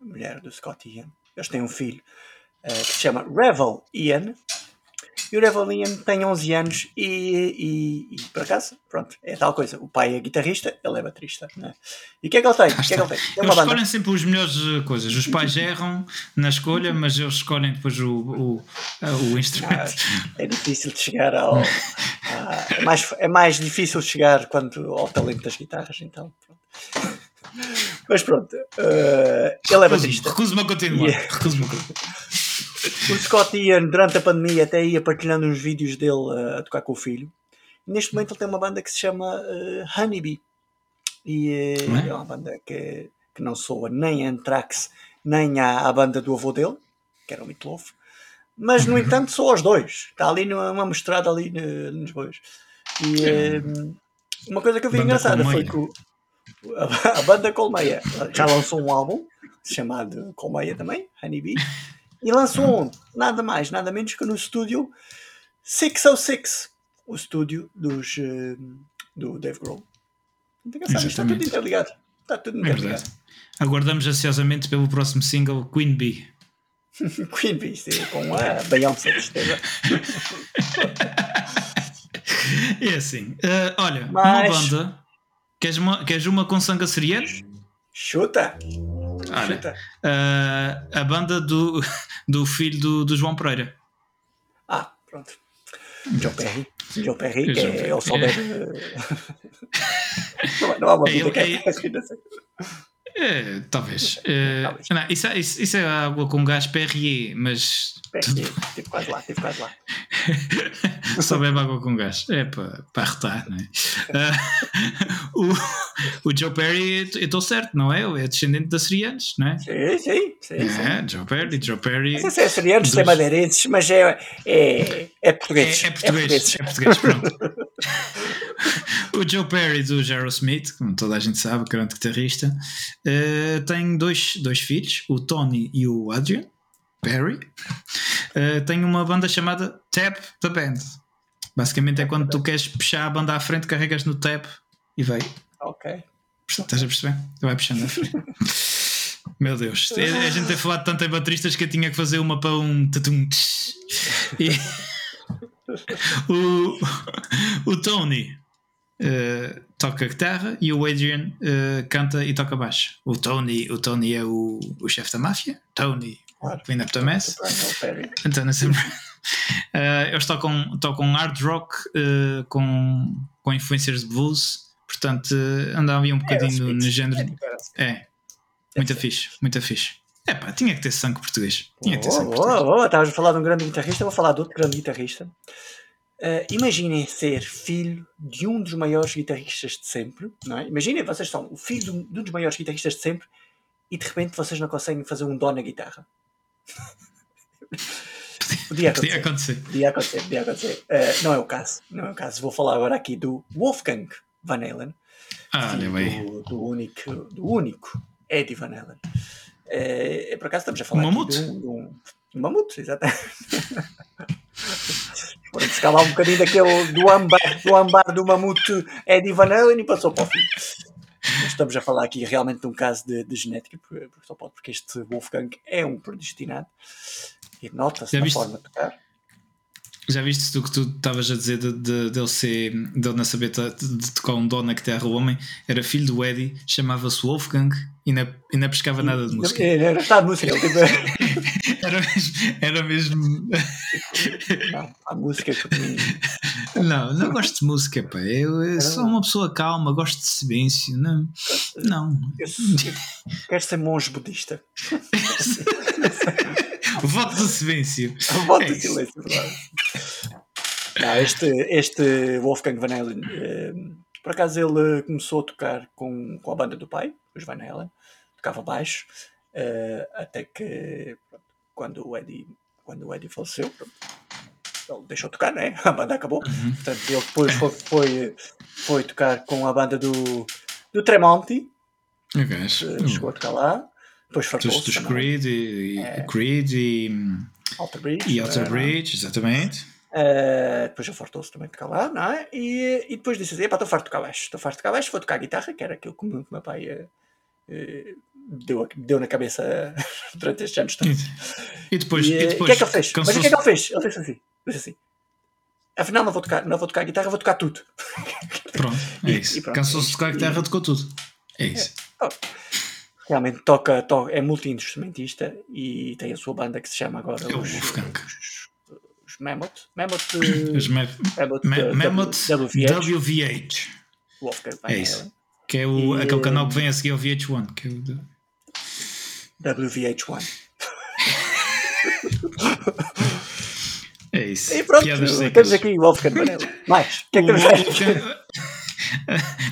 mulher do Scott Ian. Eles têm um filho uh, que se chama Revel Ian e o Revelian tem 11 anos e, e, e, por acaso, pronto, é tal coisa. O pai é guitarrista, ele é baterista. Né? E o que é que ele tem? Que é que ele tem? tem eles escolhem sempre as melhores eh, coisas. Os pais erram na escolha, mas eles escolhem depois o, o, o instrumento. Não, é difícil de chegar ao. A, é, mais, é mais difícil chegar quando, ao talento das guitarras, então. Pronto. Mas pronto, uh, ele é baterista. Recuso-me a continuar. Yeah. Recuso-me a continuar. O Scott Ian, durante a pandemia, até ia partilhando uns vídeos dele uh, a tocar com o filho. Neste momento ele tem uma banda que se chama uh, Honeybee. E uh, é? é? uma banda que, que não soa nem a Anthrax, nem à, à banda do avô dele, que era o Meatloaf. Mas, no entanto, são os dois. Está ali numa, uma mostrada ali nos dois. E uma coisa que eu vi banda engraçada foi que o, a, a, banda Colmeia já lançou um álbum chamado Colmeia também, Honeybee. E lançou um, nada mais, nada menos que no estúdio 606, o estúdio dos, uh, do Dave Grohl. Está tudo interligado. Está tudo é interligado. É Aguardamos ansiosamente pelo próximo single Queen Bee. Queen Bee, sim, com a Beyoncé, certeza. É assim, uh, olha, Mas... uma banda. Queres uma, queres uma com sangue açoriano? Chuta! Olha, Chuta. Uh, a banda do, do filho do, do João Pereira. Ah, pronto. Joe Perry. Joe Perry, que é, o souber. não há uma vida que é é, talvez. Talvez. Não, isso, é, isso, isso, é água com gás Perrier, mas. Perrier, tive quase lá, tive quase lá. Só bebe água com gás. É para, para arretar, não é? Uh, o, o Joe Perry, eu estou certo, não é? É descendente de açorianos, não é? Sim, sim. sim, é, Joe Perry, Joe Perry. Não sei se é açorianos, é madeirenses, mas é, é, é português. É, é português, é português, é pronto. o Joe Perry do Smith, como toda a gente sabe, grande guitarrista, uh, tem dois, dois filhos, o Tony e o Adrian Perry. Uh, tem uma banda chamada Tap the Band. Basicamente é quando tu queres puxar a banda à frente, carregas no tap e vai. Ok. Estás a perceber? Vai puxando à frente. Meu Deus, a gente tem falado tanto em bateristas que eu tinha que fazer uma para um tatum. E o, o Tony uh, toca guitarra e o Adrian uh, canta e toca baixo. O Tony, o Tony é o, o chefe da máfia, Tony claro. Clean Up the Mess. Então, sempre. Uh, eles tocam, tocam hard rock uh, com, com influências de blues, portanto uh, andava um bocadinho é, no, género. É, é muito fixe, muito fixe. É pá, tinha que ter sangue português. Tinha que ter sangue português. Oh, oh, estavas a falar de um grande guitarrista, vou falar de outro grande guitarrista. Uh, imaginem ser filho de um dos maiores guitarristas de sempre, não é? Imaginem, vocês são o filho de um, dos maiores guitarristas de sempre e de repente vocês não conseguem fazer um dó na guitarra. Podia acontecer. Podia acontecer. Podia acontecer, podia acontecer. Uh, não é o caso. Não é o caso. Vou falar agora aqui do Wolfgang Van Halen. Ah, bem. Do, do, único, do único Eddie Van Halen. É, por acaso estamos a falar um mamute. de um, de um, um mamute, exatamente. Foram lá um bocadinho daquele do ambar do, ambar do mamute Eddie Van Halen e passou para o fim. Estamos a falar aqui realmente de um caso de, de genética, porque, porque este Wolfgang é um predestinado e nota-se na forma de tocar. Já viste tu que tu estavas a dizer de, de, de ele ser, de ele não saber de, tocar um dó na guitarra o homem, era filho do Eddie, chamava-se Wolfgang e não, e não pescava nada de música. Era metade de música. Tipo... era mesmo. Era mesmo... Não, a música que Não, não gosto de música, pá. Eu, eu sou uma pessoa calma, gosto de silêncio. Não. não. Eu, quero ser monge budista. Voto de silêncio. Voto é silêncio, verdade. Não, este, este Wolfgang Van Halen, eh, por acaso ele começou a tocar com, com a banda do pai, os Van Halen, tocava baixo, eh, até que pronto, quando, o Eddie, quando o Eddie faleceu, pronto, ele deixou tocar, né? a banda acabou. Uhum. Portanto, ele depois foi, foi, foi, tocar com a banda do, do Tremonti, okay. chegou a tocar lá. Depois fartou-se. Dos, dos Creed e, é. Creed e. Alter Bridge. E Alter Bridge, exatamente. Uh, depois eu fartou-se também de tocar lá, não é? E, e depois disse assim: estou farto de tocar baixo, estou farto de tocar baixo, vou tocar guitarra, que era aquilo que o meu pai uh, uh, deu, deu na cabeça durante estes anos todos. E depois. E, o que é que ele fez? Mas o que é que ele fez? Ele fez assim: disse assim afinal não vou tocar, não vou tocar guitarra, vou tocar tudo. Pronto, é isso. Cansou-se de tocar guitarra, tocou tudo. É isso. É. Realmente toca, toca é multi-instrumentista e tem a sua banda que se chama agora é os, os, os Mammoth. Mammoth, os Me Mammoth, Mammoth WVH. WVH. Wolfgang é isso. Que é o, e, aquele canal que vem a seguir ao VH1. Que é o de... WVH1. é isso. E pronto, temos aqui o Wolfgang Vanelli. Mais, o que é que temos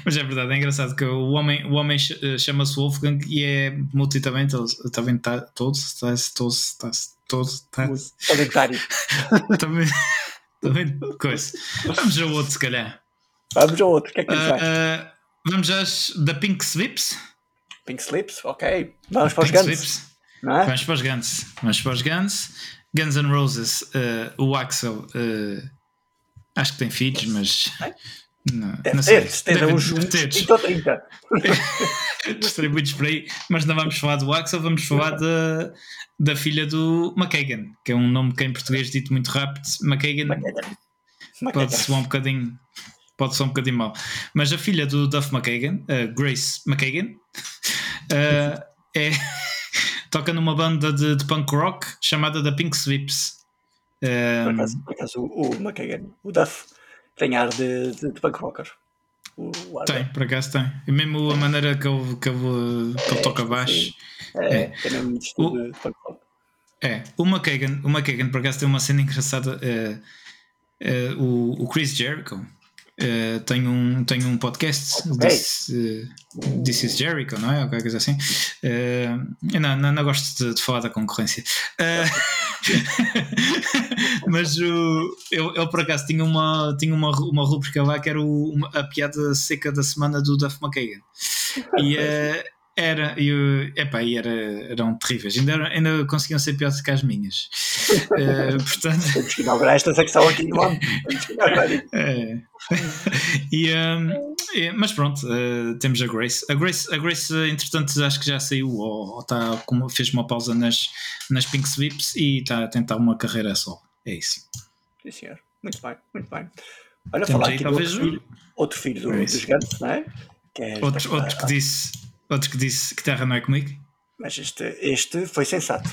Mas é verdade, é engraçado que o homem, o homem eh, chama-se Wolfgang e é multitalento, também está todos, todos, está todos, está talentário. também, também coisa. Vamos ao outro, se calhar. Vamos ao outro, o que é que uh, uh, Vamos às da Pink Slips. Pink Slips, ok. Vamos para os Pink Guns. Slips. É? Vamos para os Guns. Vamos para os Guns. Guns N' Roses, uh, o Axel, acho que tem filhos, mas. Não, deve não ter, se tem uns, uns 20 ou 30. Distribuídos por aí, mas não vamos falar do Axel, vamos falar da, da filha do McKagan, que é um nome que em português dito muito rápido. McKagan. pode soar um bocadinho. Pode ser um bocadinho mal. Mas a filha do Duff McKagan, uh, Grace McKagan, uh, é, toca numa banda de, de, punk rock chamada The Pink Sweeps. Um, por acaso, por acaso o, o McKagan, o Duff, tem ar de, de, de punk rocker. O, o tem, por acaso tem. E mesmo a maneira que ele, que ele, que ele é, toca baixo. É, é. é mesmo estilo de punk rock. É, o McKagan, o McKagan por acaso tem uma cena engraçada. Uh, o, o Chris Jericho uh, tem, um, tem um podcast, okay. This, uh, This is Jericho, não é? Ou qualquer coisa assim. Uh, não, não, não, gosto de, de falar da concorrência. mas o, eu, eu por acaso tinha uma, tinha uma, uma rubrica lá que era o, uma, a piada seca da semana do Duff McKagan. E, era, eu, epá, e era, eram terríveis, ainda, ainda conseguiam ser piores que as minhas. uh, portanto... Temos que inaugurar esta secção aqui no ano. é. e, um, é, mas pronto, uh, temos a Grace. A Grace, a Grace, entretanto, acho que já saiu ou, ou tá, fez uma pausa nas, nas Pink Sweeps e está a tentar uma carreira só. É isso. Sim, senhor. Muito bem, muito bem. Olha, falar aqui talvez outro filho, outro filho do, dos gigantes, não é? Que é outro, outro que disse Outro que disse que terra não é comigo. Mas este, este foi sensato,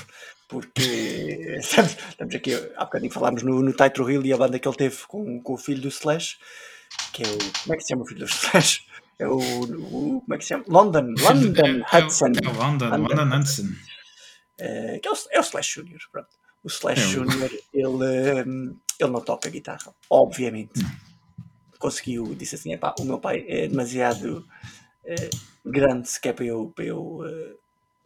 porque estamos, estamos aqui, há bocadinho falámos no, no Hill e a banda que ele teve com, com o filho do Slash, que é o. Como é que se chama o filho do Slash? É o. o como é que se chama? London, London é, Hudson. É, é o London, London, London Hudson. É, que é, o, é o Slash Junior, pronto. O Slash é Junior, ele, hum, ele não toca guitarra, obviamente. Conseguiu, disse assim: o meu pai é demasiado eh, grande sequer para eu. Para eu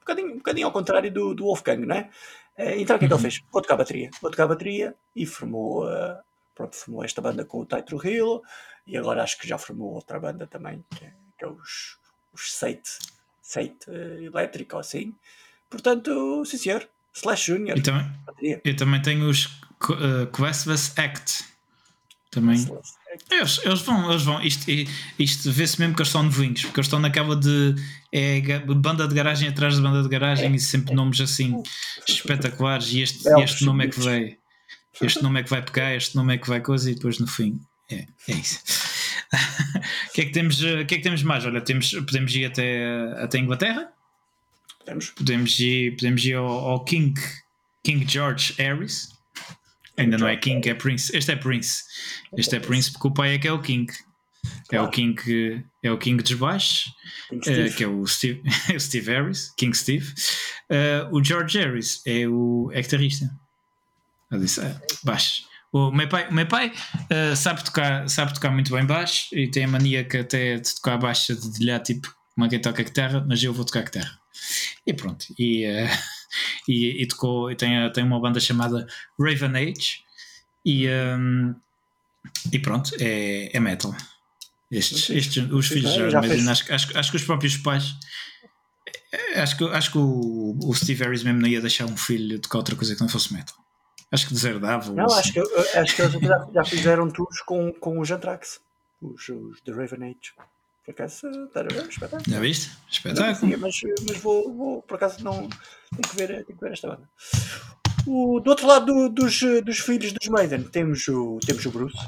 bocadinho, um bocadinho ao contrário do, do Wolfgang, não é? Uh, então o que é que ele uhum. fez? Vou tocar bateria. Vou tocar bateria e formou, uh, pronto, formou esta banda com o Taito Hill e agora acho que já formou outra banda também, que é, que é os, os Sate, Sate uh, Elétrico, assim. Portanto, sim senhor, Slash Junior. E também, eu também tenho os uh, Questvas Act. Também. Eles, eles vão, eles vão. Isto, isto vê-se mesmo que eles são novinhos, porque eles estão naquela de é, banda de garagem atrás de banda de garagem é. e sempre nomes assim espetaculares. E este, é, este nome é que vai. Este nome é que vai pegar, este nome é que vai coisa, e depois no fim. É, é isso. O que, é que, temos, que é que temos mais? Olha, temos, podemos ir até, até Inglaterra. Podemos. Podemos ir, podemos ir ao, ao King, King George Harris Ainda não é King, é Prince. Este é Prince. Este é Prince porque o pai é que é o King. É o King, é o King dos baixos, uh, que é o Steve, o Steve Harris, King Steve. Uh, o George Harris é o é guitarrista. Eu disse, uh, baixo. O meu pai, o meu pai uh, sabe, tocar, sabe tocar muito bem baixo e tem a mania que até de tocar baixo de dedilhar tipo como é quem toca guitarra, mas eu vou tocar guitarra. E pronto. E, uh, e, e, tocou, e tem, tem uma banda chamada Raven Age e, um, e pronto, é, é metal. Estes, estes os filhos já, já imagino, acho, acho, acho que os próprios pais acho que, acho que o, o Steve Harris mesmo não ia deixar um filho tocar outra coisa que não fosse metal. Acho que deserdava. Não, assim. acho, que, acho que eles já, já fizeram tours com, com os Anthrax, os, os The Raven Age. Por acaso, está a ver, espetáculo. Já viste? Espetáculo. Mas, mas vou, vou, por acaso, não. Tenho que ver, tenho que ver esta banda. O, do outro lado do, dos, dos filhos dos Maiden temos o, temos o Bruce,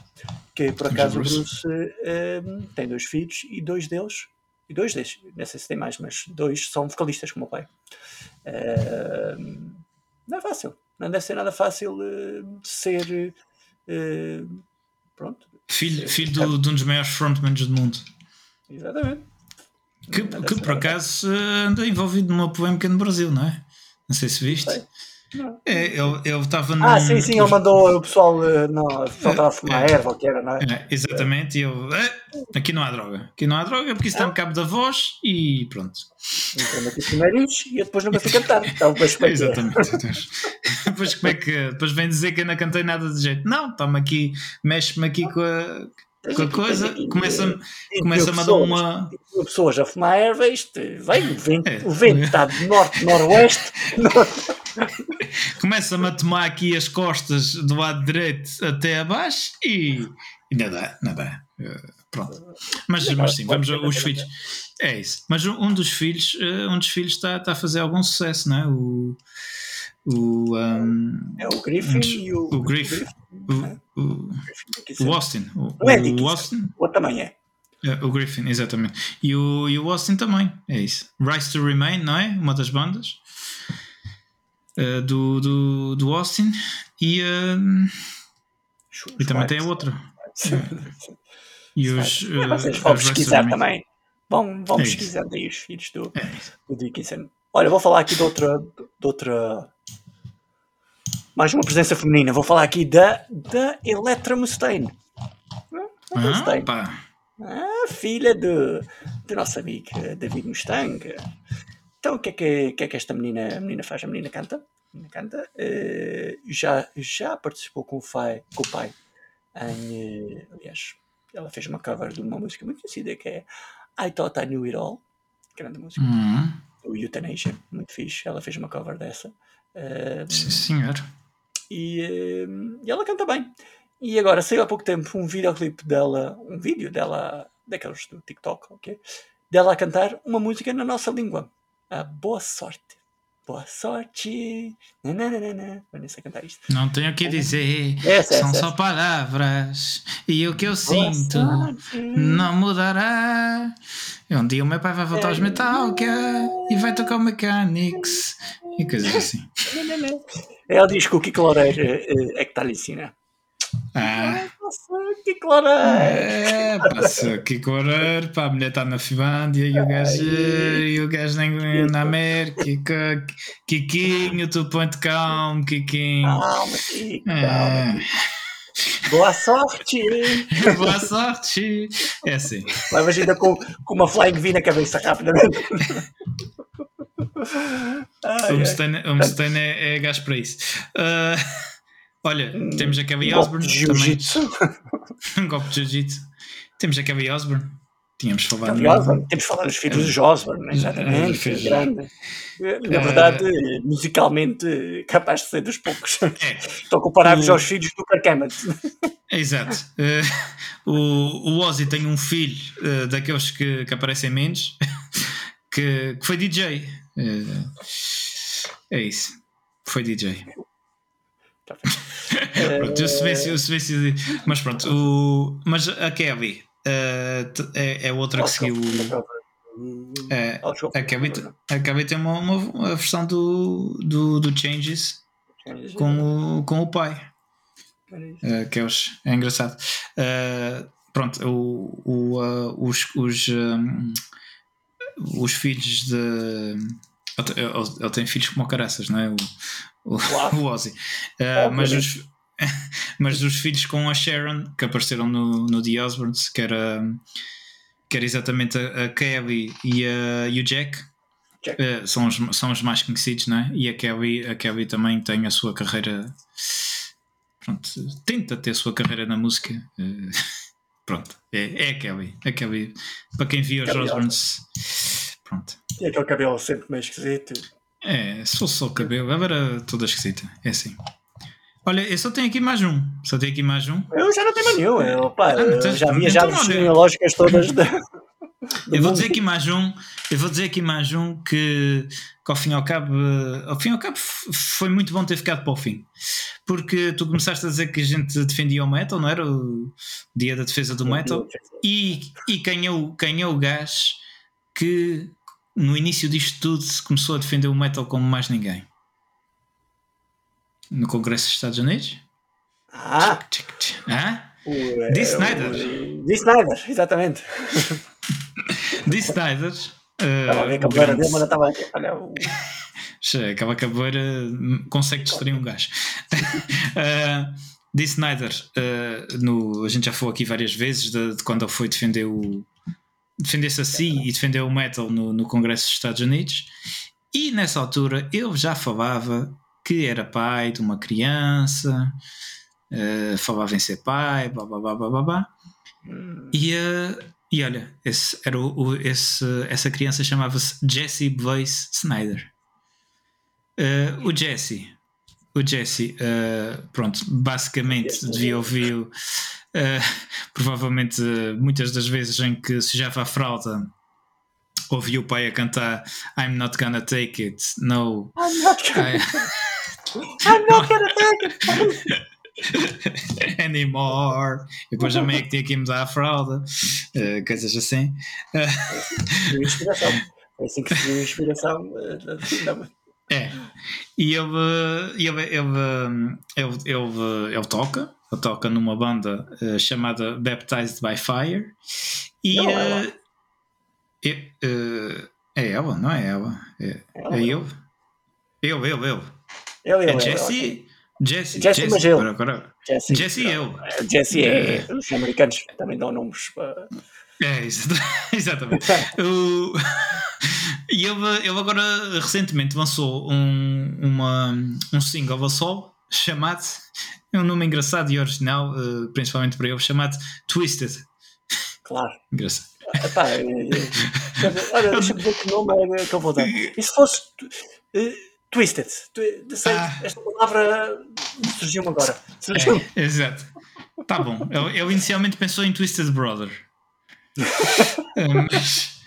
que por acaso o Bruce, Bruce um, tem dois filhos e dois deles, e dois deles, não sei se tem mais, mas dois são vocalistas como o pai. Um, não é fácil, não deve ser nada fácil uh, ser. Uh, pronto. Filho, filho do, de um dos maiores frontmans do mundo. Exatamente. Que, que por acaso anda envolvido numa polémica no Brasil, não é? Não sei se viste. É, ele estava no. Ah, sim, sim, ele mandou o pessoal. Eh, não, o pessoal estava a fumar é, erva, que era, não é? é exatamente, e eu. É, aqui não há droga. Aqui não há droga porque isso está no cabo da voz e pronto. Então, aqui primeiro e depois não consigo cantar. Então, depois, é exatamente. depois, como é que. Depois vem dizer que eu não cantei nada de jeito. Não, toma aqui, mexe-me aqui com a a coisa, começa-me começa a dar uma. Pessoas a fumar erva, isto vem, o vento, é. o vento está de norte, noroeste. Começa-me a tomar aqui as costas do lado direito até abaixo e, e não dá, não dá. Uh, pronto. Mas, mas sim, vamos os filhos. É isso. Mas um dos filhos, uh, um dos filhos está, está a fazer algum sucesso, não é? O, O, um, é o Griffin e o. O Griffin. O, o, o Austin. O, Não é o Austin. O também é. É, o Griffin, exatamente. E o, e o Austin também, é isso. Rise to Remain, não é? Uma das bandas uh, do, do, do Austin. E, uh, e também tem a outra. e os. Uh, vocês vão pesquisar também. Vão, vão é pesquisando aí os filhos do, é do Dickinson. Olha, vou falar aqui de outra, de outra. Mais uma presença feminina. Vou falar aqui da, da Electra Mustaine. Ah, Mustaine. Ah, filha do, do nosso amigo David Mustang. Então, o que é que, que, é que esta menina, menina faz? A menina canta. A menina canta. Uh, já, já participou com o, pai, com o pai em. Uh, aliás, ela fez uma cover de uma música muito conhecida que é I Thought I Knew It All. Grande música. Uhum. O Euthanasia, muito fixe. Ela fez uma cover dessa. Uh, Sim, senhor. E, e ela canta bem. E agora saiu há pouco tempo um videoclipe dela, um vídeo dela, daqueles do TikTok, ok? Dela a cantar uma música na nossa língua. A Boa Sorte. Boa sorte. Nananana. Sei cantar isto. Não tenho o que dizer. Essa, São essa, só essa. palavras. E o que eu Boa sinto sorte. não mudará. Um dia o meu pai vai voltar aos Metallica e vai tocar o Mechanics e coisas assim. Ela diz que o Kiko Loureiro é que está ali assim, né? Ah. Que clareiro! É, passou que clareiro, pá, a mulher está na Finlândia e o gajo, e o gajo na, na América, Kikinho, tu põe-te calmo, Kikinho. Calma, Kiko, é. Boa sorte! Boa sorte! É assim. Levas ainda com, com uma flying V na cabeça rapidamente. O Mustaine é, é gajo para isso. Uh, Olha, temos a Kelly um Osbourne. Também. um golpe de jiu-jitsu. Temos a Kelly Osbourne. Tínhamos falado. Kelly Osbourne. Temos falado dos filhos dos Osbourne, exatamente. É, grande. Na verdade, uh, musicalmente, capaz de ser dos poucos. É. Estão comparáveis o... aos filhos do Hammett. Exato. Uh, o, o Ozzy tem um filho uh, daqueles que, que aparecem menos, que, que foi DJ. É isso. Foi DJ. Tá pronto, eu se se Mas pronto, o, mas a Kelly uh, é, é outra que seguiu. É, a, Kelly, a Kelly tem uma, uma, uma, versão do, do, do Changes com o, com o pai. Uh, que é, os, é engraçado. Uh, pronto, o, o, uh, os, os, um, os filhos de. Ele, ele, tem filhos como caraças, não é? O, o, claro. o Ozzy. Uh, mas, os, mas os filhos com a Sharon, que apareceram no, no The Osbournes, que era, que era exatamente a, a Kelly e, a, e o Jack, Jack. Uh, são, os, são os mais conhecidos, não é? E a Kelly, a Kelly também tem a sua carreira. Pronto, tenta ter a sua carreira na música. Uh, pronto, é, é a Kelly. A Kelly, para quem viu os Osbournes, pronto. E aquele cabelo sempre meio esquisito. É, se fosse só o cabelo, agora era toda esquisita. É assim. Olha, eu só tenho aqui mais um. Só tenho aqui mais um. Eu já não tenho nenhum. Eu, pá, ah, eu já vi já as genealógicas todas. Da, eu vou dizer aqui mais um. Eu vou dizer aqui mais um que, que ao fim e ao cabo, ao fim e ao cabo foi muito bom ter ficado para o fim. Porque tu começaste a dizer que a gente defendia o metal, não era? O dia da defesa do metal. E, e quem, é o, quem é o gajo que no início disto tudo se começou a defender o metal como mais ninguém. No Congresso dos Estados Unidos? Ah! Tchic, tchic, ah? O, Dee Snyder. Dee Snyder, exatamente. Dee Snyder. Estava a ver a capoeira dele, mas estava aqui. Olha, o... Aquela capoeira consegue destruir um gajo. uh, Dee Snyder, uh, no, a gente já falou aqui várias vezes de, de quando ele foi defender o, defender-se assim e defender o metal no, no Congresso dos Estados Unidos. E nessa altura eu já falava que era pai de uma criança, uh, falava em ser pai, blá blá blá blá blá. blá. Hum. E, uh, e olha, esse, era o, o, esse, essa criança chamava-se Jesse Blaze Snyder. Uh, o Jesse, o Jesse, pronto, basicamente devia ouvir Uh, provavelmente muitas das vezes em que sujava a fralda ouvi o pai a cantar I'm not gonna take it, no I'm not gonna... I'm not gonna take it. Anymore. E depois a meio que tinha que ir mudar a fralda, uh, coisas assim. Uh, inspiração. É assim que se inspiração. É. E ele, ele, ele, ele, ele, ele toca, ele toca numa banda uh, chamada Baptized by Fire. E não, ela. Uh, é, uh, é ela, não é ela? É, ela, é ele? Ele, ele, ele. Ele, é Jesse. Jesse, Jesse, Jesse, ele. Agora, Jesse, Jesse eu. Jesse é, é. Os americanos também dão nomes. Para... É, exatamente. o, e ele, ele agora recentemente lançou um, uma, um single a sol chamado, é um nome engraçado e original, uh, principalmente para ele, chamado Twisted. Claro. Engraçado. Epá, olha, deixa-me ver que nome é que eu vou dar. E se fosse uh, Twisted? Sei, ah. Esta palavra surgiu-me agora. Surgiu é, exato. Tá bom. Ele inicialmente pensou em Twisted Brother. mas,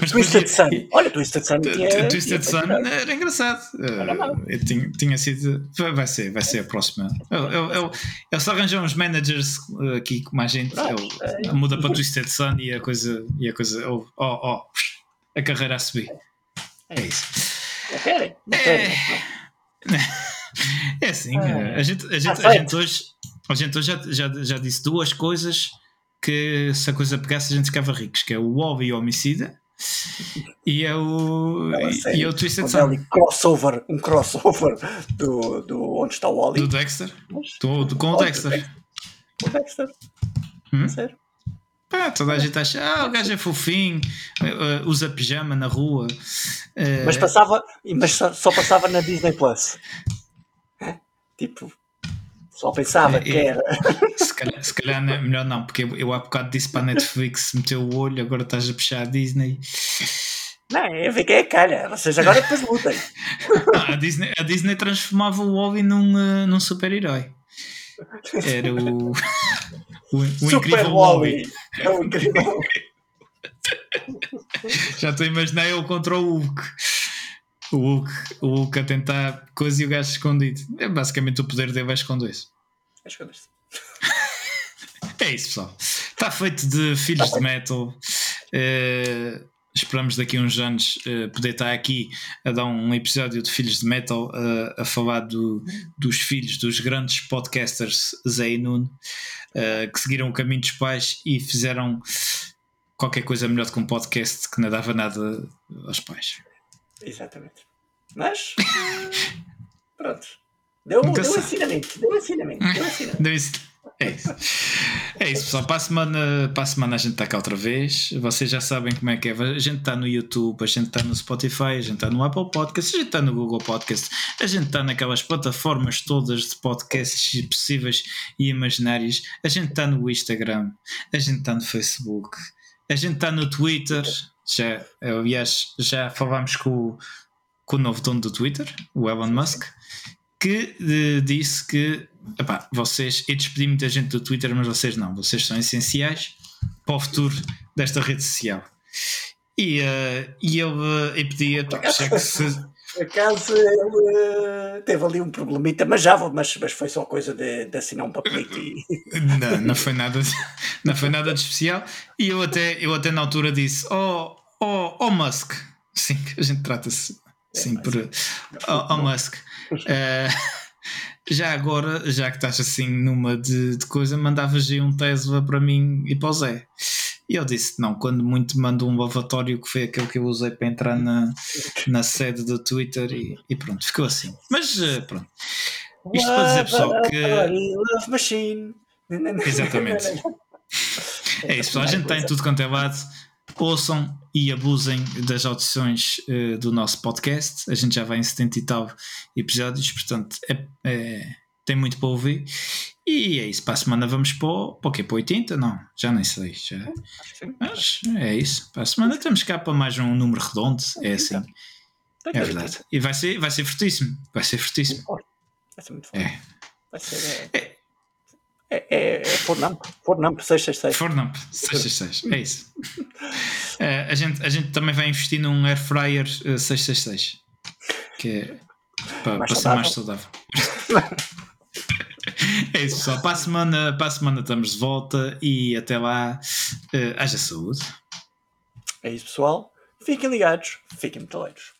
mas Twisted Sun. Olha, Twisted Sun. Tinha, Twisted Sun era engraçado. Uh, tinha, tinha sido. Vai ser, vai ser a próxima. Ele, só arranjou uns managers aqui com mais gente. Ele é. muda para Twisted Sun e a coisa. E a coisa. Oh, oh, a carreira a subir. É isso. Não querem? Não querem. É, é assim, ah, a gente, a gente, a gente hoje, a gente hoje já, já, já disse duas coisas que se a coisa pegasse a gente ficava ricos, que é o e o Homicida e é o, Não, e, é o Twisted Sun. Um crossover, um crossover do, do onde está o Wally. Do Dexter? Do, do, com o Dexter. Com o Dexter. Hum? Sério? Pá, toda a gente acha, ah, o gajo é fofinho, uh, usa pijama na rua. Mas passava, mas só passava na Disney Plus. Tipo, só pensava é, que era. Se calhar, se calhar não, melhor não, porque eu, eu há bocado disse para a Netflix meteu o olho, agora estás a puxar a Disney. Não, eu fiquei a calha, vocês agora depois lutem. a, Disney, a Disney transformava o Obi num, uh, num super-herói. Era o. O, o Super incrível Wally. É o incrível. Já estou a imaginar ele contra o Hulk. O Hulk, o Hulk a tentar coisa e o gajo escondido. É basicamente o poder dele vai esconder-se. É esconder-se. é isso, pessoal. Está feito de filhos de metal. Uh, esperamos daqui a uns anos uh, poder estar aqui a dar um episódio de Filhos de Metal uh, a falar do, dos filhos dos grandes podcasters Zé e Nuno que seguiram o caminho dos pais e fizeram qualquer coisa melhor do que um podcast que não dava nada aos pais. Exatamente. Mas. pronto. Deu, deu ensinamento. Deu ensinamento. Deu ensinamento. É isso. É isso, pessoal. Para a, semana, para a semana a gente está cá outra vez. Vocês já sabem como é que é. A gente está no YouTube, a gente está no Spotify, a gente está no Apple Podcast, a gente está no Google Podcast, a gente está naquelas plataformas todas de podcasts possíveis e imaginários. A gente está no Instagram, a gente está no Facebook, a gente está no Twitter. Já, aliás, já falámos com, com o novo dono do Twitter, o Elon Musk, que uh, disse que epá, vocês, eu despedi muita gente do Twitter, mas vocês não, vocês são essenciais para o futuro desta rede social. E, uh, e ele uh, pedia, que se. Por acaso ele teve ali um problemita, mas já mas, mas foi só coisa de, de assinar um papelito e... Não, não foi nada, não foi nada de especial. E eu até, eu até na altura disse: Oh, oh, oh Musk, sim, a gente trata-se é, por oh, oh Musk. Uh, já agora, já que estás assim numa de, de coisa, mandavas aí um Tesla para mim e para o Zé. E eu disse: não, quando muito mando um lavatório que foi aquele que eu usei para entrar na, na sede do Twitter e, e pronto, ficou assim. Mas uh, pronto. Isto para dizer, pessoal, que. Love machine. Exatamente. É isso, pessoal. A gente está em tudo quanto é lado ouçam e abusem das audições uh, do nosso podcast. A gente já vai em 70 e tal episódios, portanto é, é, tem muito para ouvir. E é isso. Para a semana vamos para o, para o quê? Para 80? Não, já nem sei. Já. Mas é isso. Para a semana temos cá para mais um número redondo. É assim. É verdade. E vai ser, vai ser fortíssimo. Vai ser fortíssimo. Vai ser muito forte. É. Vai ser. É. é é, é, Fornamp, Fornamp 666. Fornamp 666, é isso. uh, a, gente, a gente também vai investir num Air Fryer 666, que é para, para ser mais saudável. É isso, pessoal. Para a, semana, para a semana estamos de volta e até lá, uh, haja saúde. É isso, pessoal. Fiquem ligados, fiquem metaleiros.